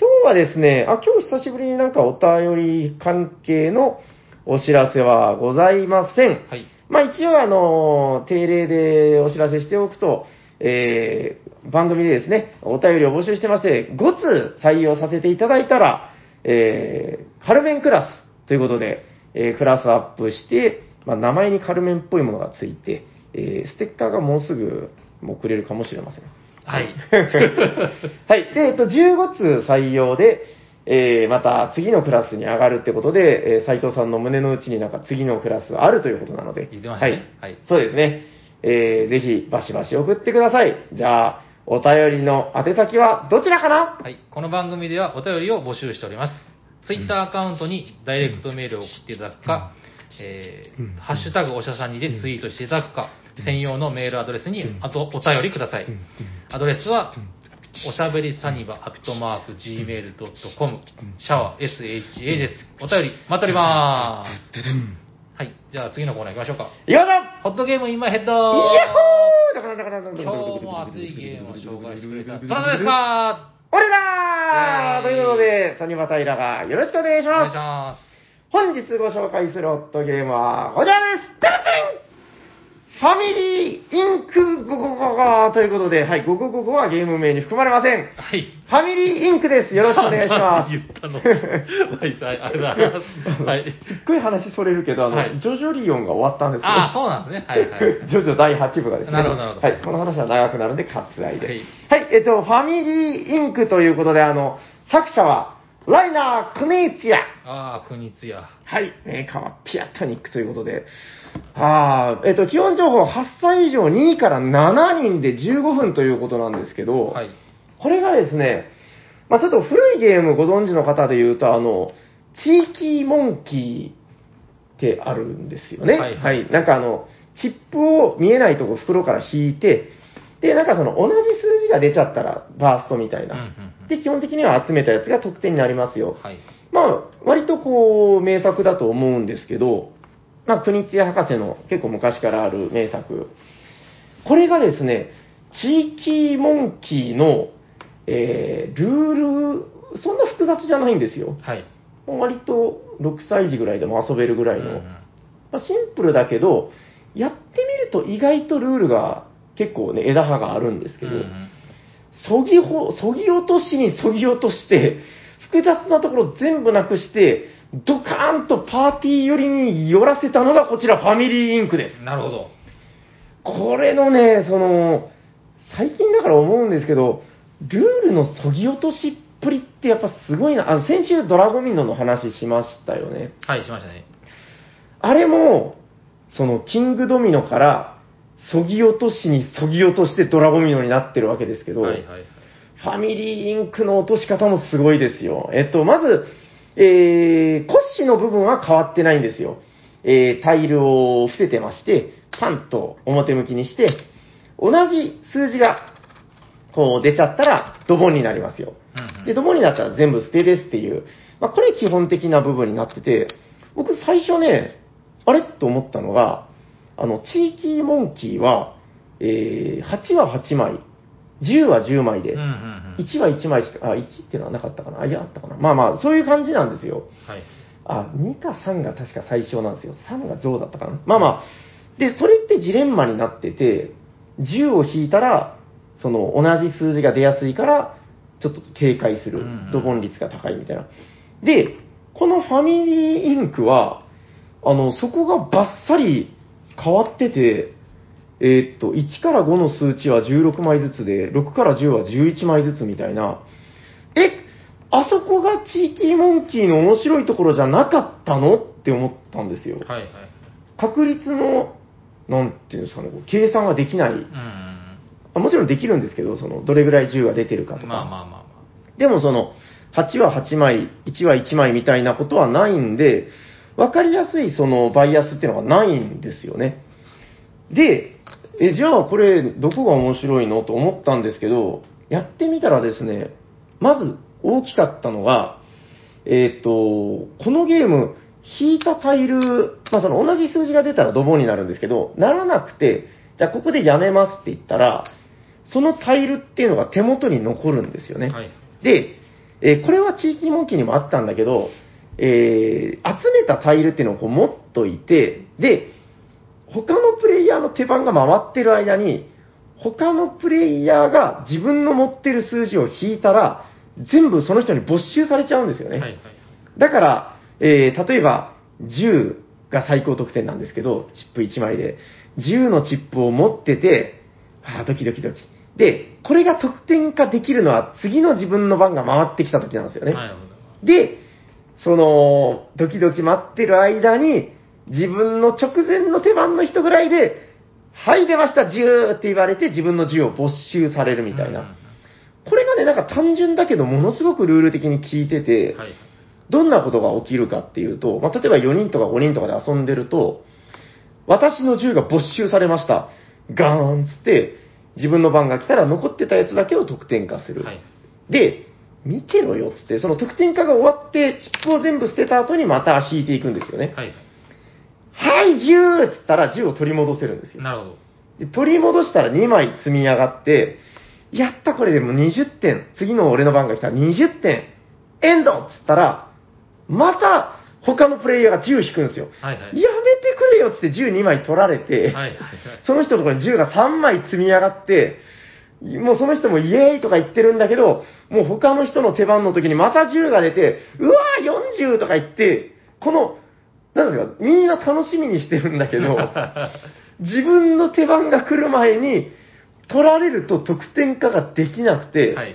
今日はですね、あ、今日久しぶりになんかお便り関係のお知らせはございません。はい。まあ一応あの、定例でお知らせしておくと、えー、番組でですね、お便りを募集してまして、5通採用させていただいたら、えー、カルメンクラスということで、えー、クラスアップして、まあ名前にカルメンっぽいものがついて、えー、ステッカーがもうすぐ送れるかもしれません。はい。はい。で、えっと、15通採用で、えー、また次のクラスに上がるってことで、えー、斉藤さんの胸の内になんか次のクラスあるということなので。言ってましたねはい。はいそうですね。えー、ぜひ、バシバシ送ってください。じゃあ、お便りの宛先はどちらかな？はい。この番組ではお便りを募集しております。ツイッターアカウントにダイレクトメールを送っていただくか、えーうんハッシュタグおしゃさんにでツイートしていただくか、専用のメールアドレスに、あとお便りください。アドレスは、おしゃべりサニバアットマーク Gmail.com、シャワー SHA です。お便り待っております。はい。じゃあ次のコーナー行きましょうか。いきましょう。ホットゲームインマイヘッド。イヤホー!だからだからだから今日も熱いゲームを紹介してくれた。どなたですか？俺だー!ということで、サニバタイラがよろしくお願いしお願いします。ま本日ご紹介するホットゲームは、こちらですファミリーインクゴゴゴゴということで、はい、ゴゴゴゴはゲーム名に含まれません。はい。ファミリーインクです。よろしくお願いします。言ったの。はい、ありがとうございます。はい。すっごい話それるけど、あの、はいジョジョリオンが終わったんですけど。あ、そうなんですね。はい、はい。ジョジョ第8部がですね。なるほどなるほどはい、この話は長くなるんで割愛で。ははい、えっと、ファミリーインクということで、あの、作者は、ライナー・クネイツィア。ああ、国津屋。はい、メーカーはピアトニックということで。ああ、えっと、基本情報8歳以上2位から7人で15分ということなんですけど、はい。これがですね、まあちょっと古いゲームご存知の方で言うと、あの、地域モンキーってあるんですよね。はいはいなんかあの、チップを見えないとこ袋から引いて、で、なんかその同じ数字が出ちゃったらバーストみたいな。うんうんうんで、基本的には集めたやつが得点になりますよ。はい。まあ、割とこう、名作だと思うんですけど、まあ、国津屋博士の結構昔からある名作。これがですね、地域モンキーの、えー、ルール、そんな複雑じゃないんですよ。はい。割と6歳児ぐらいでも遊べるぐらいの。うんうんまあ、シンプルだけど、やってみると意外とルールが結構ね、枝葉があるんですけど、うんうんそぎほ、そぎ落としにそぎ落として、複雑なところ全部なくして、ドカーンとパーティー寄りに寄らせたのがこちらファミリーインクです。なるほど。これのね、その、最近だから思うんですけど、ルールのそぎ落としっぷりってやっぱすごいな。あの、先週ドラゴミンドの話しましたよね。はい、しましたね。あれも、その、キングドミノから、そぎ落としにそぎ落としてドラゴミノになってるわけですけど、はい、はい。ファミリーインクの落とし方もすごいですよ。えっと、まず、えー、骨子の部分は変わってないんですよ。えー、タイルを伏せてまして、パンと表向きにして、同じ数字が、こう出ちゃったら、ドボンになりますよ。で、ドボンになっちゃう全部捨てですっていう、まあ、これ基本的な部分になってて、僕最初ね、あれと思ったのが、あの、地域モンキーは、えー、8は8枚、10は10枚で、うんうんうん。1は1枚しか、あ、1っていうのはなかったかなあ、いや、あったかなまあまあ、そういう感じなんですよ。はい。あ、2か3が確か最小なんですよ。3が象だったかなまあまあ。で、それってジレンマになってて、10を引いたら、その同じ数字が出やすいから、ちょっと警戒する。ドボン率が高いみたいな。で、このファミリーインクは、あの、そこがバッサリ変わってて、えーっと、1から5の数値は16枚ずつで、6から10は11枚ずつみたいな。え、あそこが地域モンキーの面白いところじゃなかったのって思ったんですよ。はい、はい。確率の、なんていうんですかね、計算ができない。うんもちろんできるんですけど、その、どれぐらい10が出てるかうん。とか。まあまあまあまでもその、8は8枚、1は1枚みたいなことはないんで、わかりやすいそのバイアスっていうのがないんですよね。で、え、じゃあこれどこが面白いのと思ったんですけど、やってみたらですね、まず大きかったのが、えっ、と、このゲーム、引いたタイル、まあその同じ数字が出たらドボンになるんですけど、ならなくて、じゃあここでやめますって言ったら、そのタイルっていうのが手元に残るんですよね。あ。はい。で、えーこれは地域モンキーにもあったんだけど、えー集めたタイルっていうのをこう持っといて、で、他のプレイヤーの手番が回ってる間に、他のプレイヤーが自分の持ってる数字を引いたら、全部その人に没収されちゃうんですよね。はい、はい。だから、えー例えば、10が最高得点なんですけど、チップ1枚で、10のチップを持ってて、あードキドキドキ。で、これが得点化できるのは次の自分の番が回ってきた時なんですよね。なるほど。で、その、ドキドキ待ってる間に、自分の直前の手番の人ぐらいで、はい、出ました、10って言われて自分の10を没収されるみたいな。これがね、なんか単純だけど、ものすごくルール的に効いてて。どんなことが起きるかっていうと、まあ、例えば4人とか5人とかで遊んでると、私の銃が没収されました。ガーンっつって、自分の番が来たら残ってたやつだけを得点化する。はい。で、見てろよっつって、その得点化が終わって、チップを全部捨てた後にまた引いていくんですよね。はい。はい、銃っつったら銃を取り戻せるんですよ。なるほど。で取り戻したら2枚積み上がって、やったこれでも20点、次の俺の番が来たら20点、エンドっつったら、また他のプレイヤーが銃引くんですよ。はいはい。やめてくれよっつって銃2枚取られて、はいはいはい。その人のところに銃が3枚積み上がって、もうその人もイエーイとか言ってるんだけど、もう他の人の手番の時にまた銃が出て、うわー40とか言って、この、なんですか、みんな楽しみにしてるんだけど、自分の手番が来る前に、取られると得点化ができなくて、はい。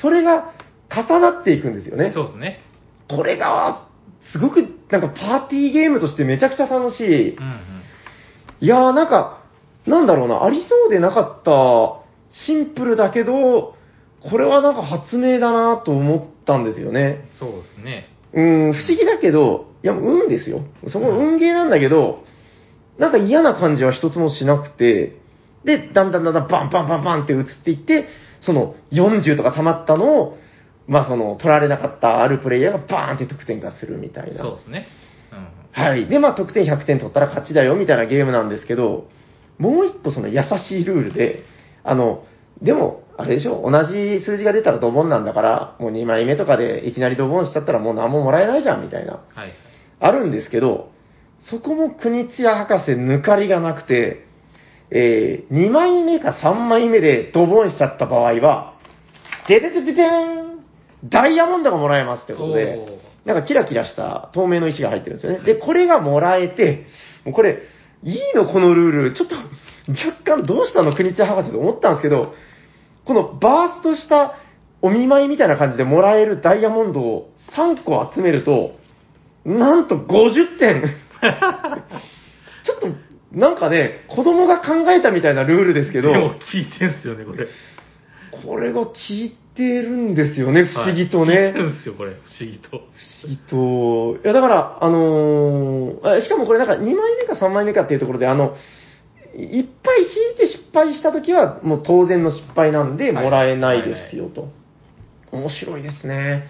それが重なっていくんですよね。そうですね。これが、すごくなんかパーティーゲームとしてめちゃくちゃ楽しい。うんうん。いやーなんか、なんだろうな、ありそうでなかった、シンプルだけど、これはなんか発明だなと思ったんですよね。そうですね。うん、不思議だけど、いや、運ですよ。そこ運ゲーなんだけど、なんか嫌な感じは一つもしなくて、で、だんだんだんだんバンバンバンバンって移っていって、その40とか溜まったのを、まあその取られなかったあるプレイヤーがバーンって得点化するみたいな。そうですね。うん。はい。で、まあ、得点100点取ったら勝ちだよ、みたいなゲームなんですけど、もう一個その優しいルールで、あの、でも、あれでしょ、同じ数字が出たらドボンなんだから、もう2枚目とかでいきなりドボンしちゃったらもう何ももらえないじゃん、みたいな、はい。あるんですけど、そこも国津屋博士抜かりがなくて、えー、2枚目か3枚目でドボンしちゃった場合は、でででででーんダイヤモンドがもらえますってことで、おなんかキラキラした透明の石が入ってるんですよね。で、これがもらえて、もうこれ、いいの？このルール。ちょっと、若干どうしたの？国津博士と思ったんですけど、このバーストしたお見舞いみたいな感じでもらえるダイヤモンドを3個集めると、なんと50点。ちょっと、なんかね、子供が考えたみたいなルールですけど、でも聞いてんすよね、これ。これが効いてるんですよね、不思議とね。はい聞いてるんですよ、これ。不思議と。えっと、いやだから、あのーあしかもこれなんか2枚目か3枚目かっていうところで、あの、いっぱい引いて失敗したときは、もう当然の失敗なんで、はいもらえないですよと。面白いですね。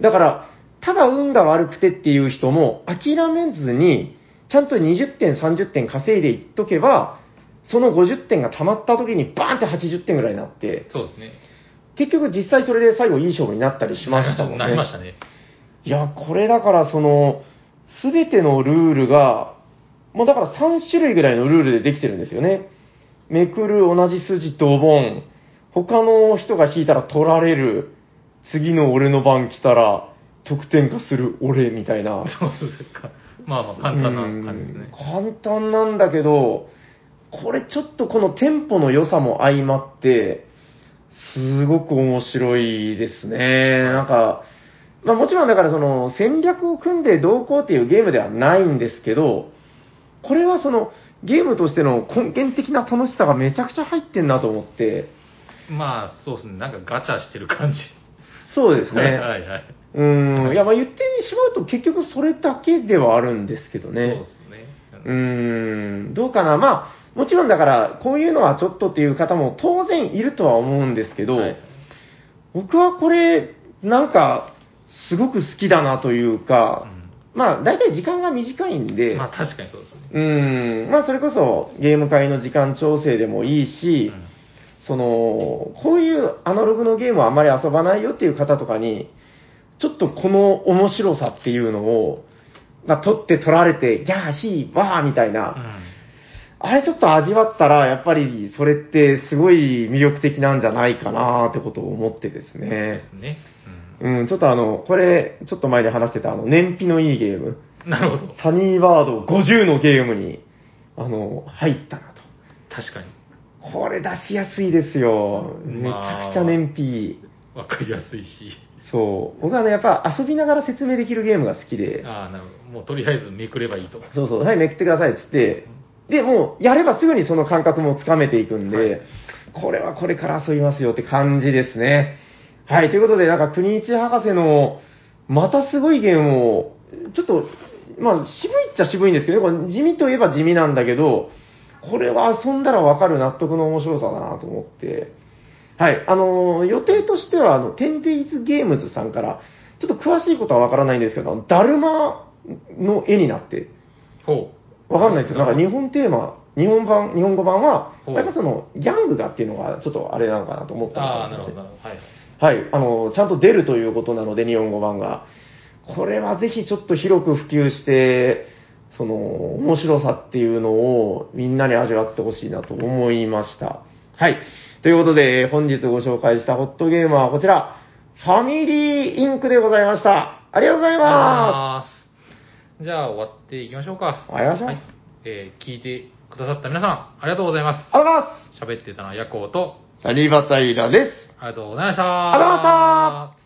だから、ただ運が悪くてっていう人も諦めずに、ちゃんと20点、30点稼いでいっとけば、その50点が溜まった時にバーンって80点ぐらいになって、そうですね。結局実際それで最後いい勝負になったりしましたもんね。なりましたね。いや、これだからその、すべてのルールが、もうだから3種類ぐらいのルールでできてるんですよね。めくる同じ筋ドボン、他の人が引いたら取られる、次の俺の番来たら得点化する俺みたいな。そうですか。まあまあ、簡単な感じですねうん。簡単なんだけど、これちょっとこのテンポの良さも相まって、すごく面白いですね。なんか、まあもちろんだからその戦略を組んでどうこうっていうゲームではないんですけど、これはそのゲームとしての根源的な楽しさがめちゃくちゃ入ってんなと思って、まあ、そうですね。なんかガチャしてる感じ。そうですね。はいはい。うーん。いや、まあ言ってしまうと結局それだけではあるんですけどね。そうですね。うーん、どうかな。まあ、もちろんだから、こういうのはちょっとっていう方も当然いるとは思うんですけど、はい僕はこれ、なんか、すごく好きだなというか、まあ、大体時間が短いんで、まあ確かにそうですね。うーん、まあ、それこそゲーム会の時間調整でもいいし、うんその、こういうアナログのゲームをあまり遊ばないよっていう方とかに、ちょっとこの面白さっていうのを、まあ、取って取られて、ギャー、ヒー、ワーみたいな、あれちょっと味わったら、やっぱりそれってすごい魅力的なんじゃないかなってことを思ってですうん。でね。すね。うんうん、ちょっとあの、これ、ちょっと前に話してたあの、燃費のいいゲーム、なるほど。サニーバード50のゲームに、あの、入ったなと。確かに。これ出しやすいですよ。めちゃくちゃ燃費。わかりやすいし。そう。僕はね、やっぱ遊びながら説明できるゲームが好きで、ああ、なるほど。もうとりあえずめくればいいと。そうそう、はい、めくってくださいって言って、で、もう、やればすぐにその感覚もつかめていくんで、はいこれはこれから遊びますよって感じですね。はい、ということで、なんか、国一博士の、またすごいゲームを、ちょっと、まあ、渋いっちゃ渋いんですけど、これ地味といえば地味なんだけど、これは遊んだらわかる納得の面白さだなと思って、はい、あのー予定としては、あの、テンデイズゲームズさんから、ちょっと詳しいことはわからないんですけど、だるまの絵になって、ほわかんないですよ。なんか日本テーマ、日本版、日本語版は、やっぱその、ギャングがっていうのが、ちょっとあれなのかなと思っう。たのかああ、なもしれませんるほど、なるほど。はい。はい、あの、ちゃんと出るということなので、日本語版が。これはぜひちょっと広く普及して、その、面白さっていうのをみんなに味わってほしいなと思いました。はい。ということで、本日ご紹介したホットゲームはこちら、ファミリーインクでございました。ありがとうございます。じゃあ終わっていきましょうか。終わりましょうはい。えー聞いてくださった皆さん、ありがとうございますす。。ありがとうございま喋ってたのはヤコウと、す。サニバタイラです。ありがとうございました。ありがとうございました。